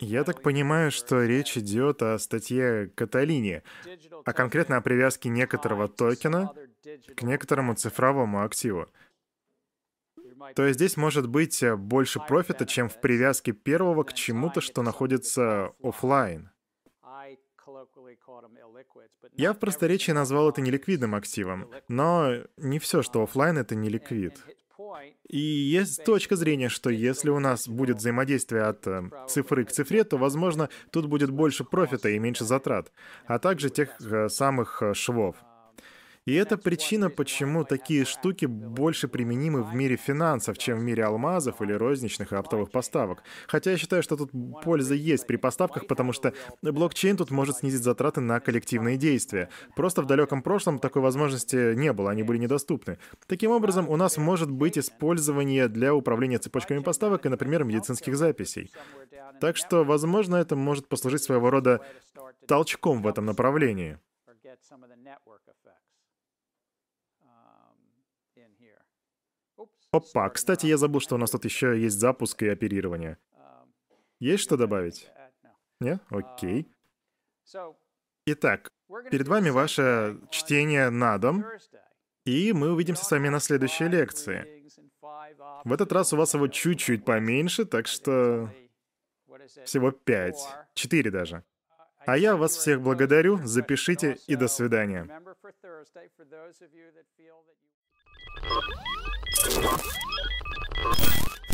Я так понимаю, что речь идет о статье Каталини, а конкретно о привязке некоторого токена к некоторому цифровому активу. То есть здесь может быть больше профита, чем в привязке первого к чему-то, что находится офлайн. Я в просторечии назвал это неликвидным активом, но не все, что офлайн, это не ликвид. И есть точка зрения, что если у нас будет взаимодействие от э, цифры к цифре, то, возможно, тут будет больше профита и меньше затрат, а также тех э, самых э, швов. И это причина, почему такие штуки больше применимы в мире финансов, чем в мире алмазов или розничных и оптовых поставок. Хотя я считаю, что тут польза есть при поставках, потому что блокчейн тут может снизить затраты на коллективные действия. Просто в далеком прошлом такой возможности не было, они были недоступны. Таким образом, у нас может быть использование для управления цепочками поставок и, например, медицинских записей. Так что, возможно, это может послужить своего рода толчком в этом направлении. Опа, кстати, я забыл, что у нас тут еще есть запуск и оперирование. Есть что добавить? Нет? Окей. Итак, перед вами ваше чтение на дом, и мы увидимся с вами на следующей лекции. В этот раз у вас его чуть-чуть поменьше, так что всего пять, четыре даже. А я вас всех благодарю, запишите и до свидания. Thank you.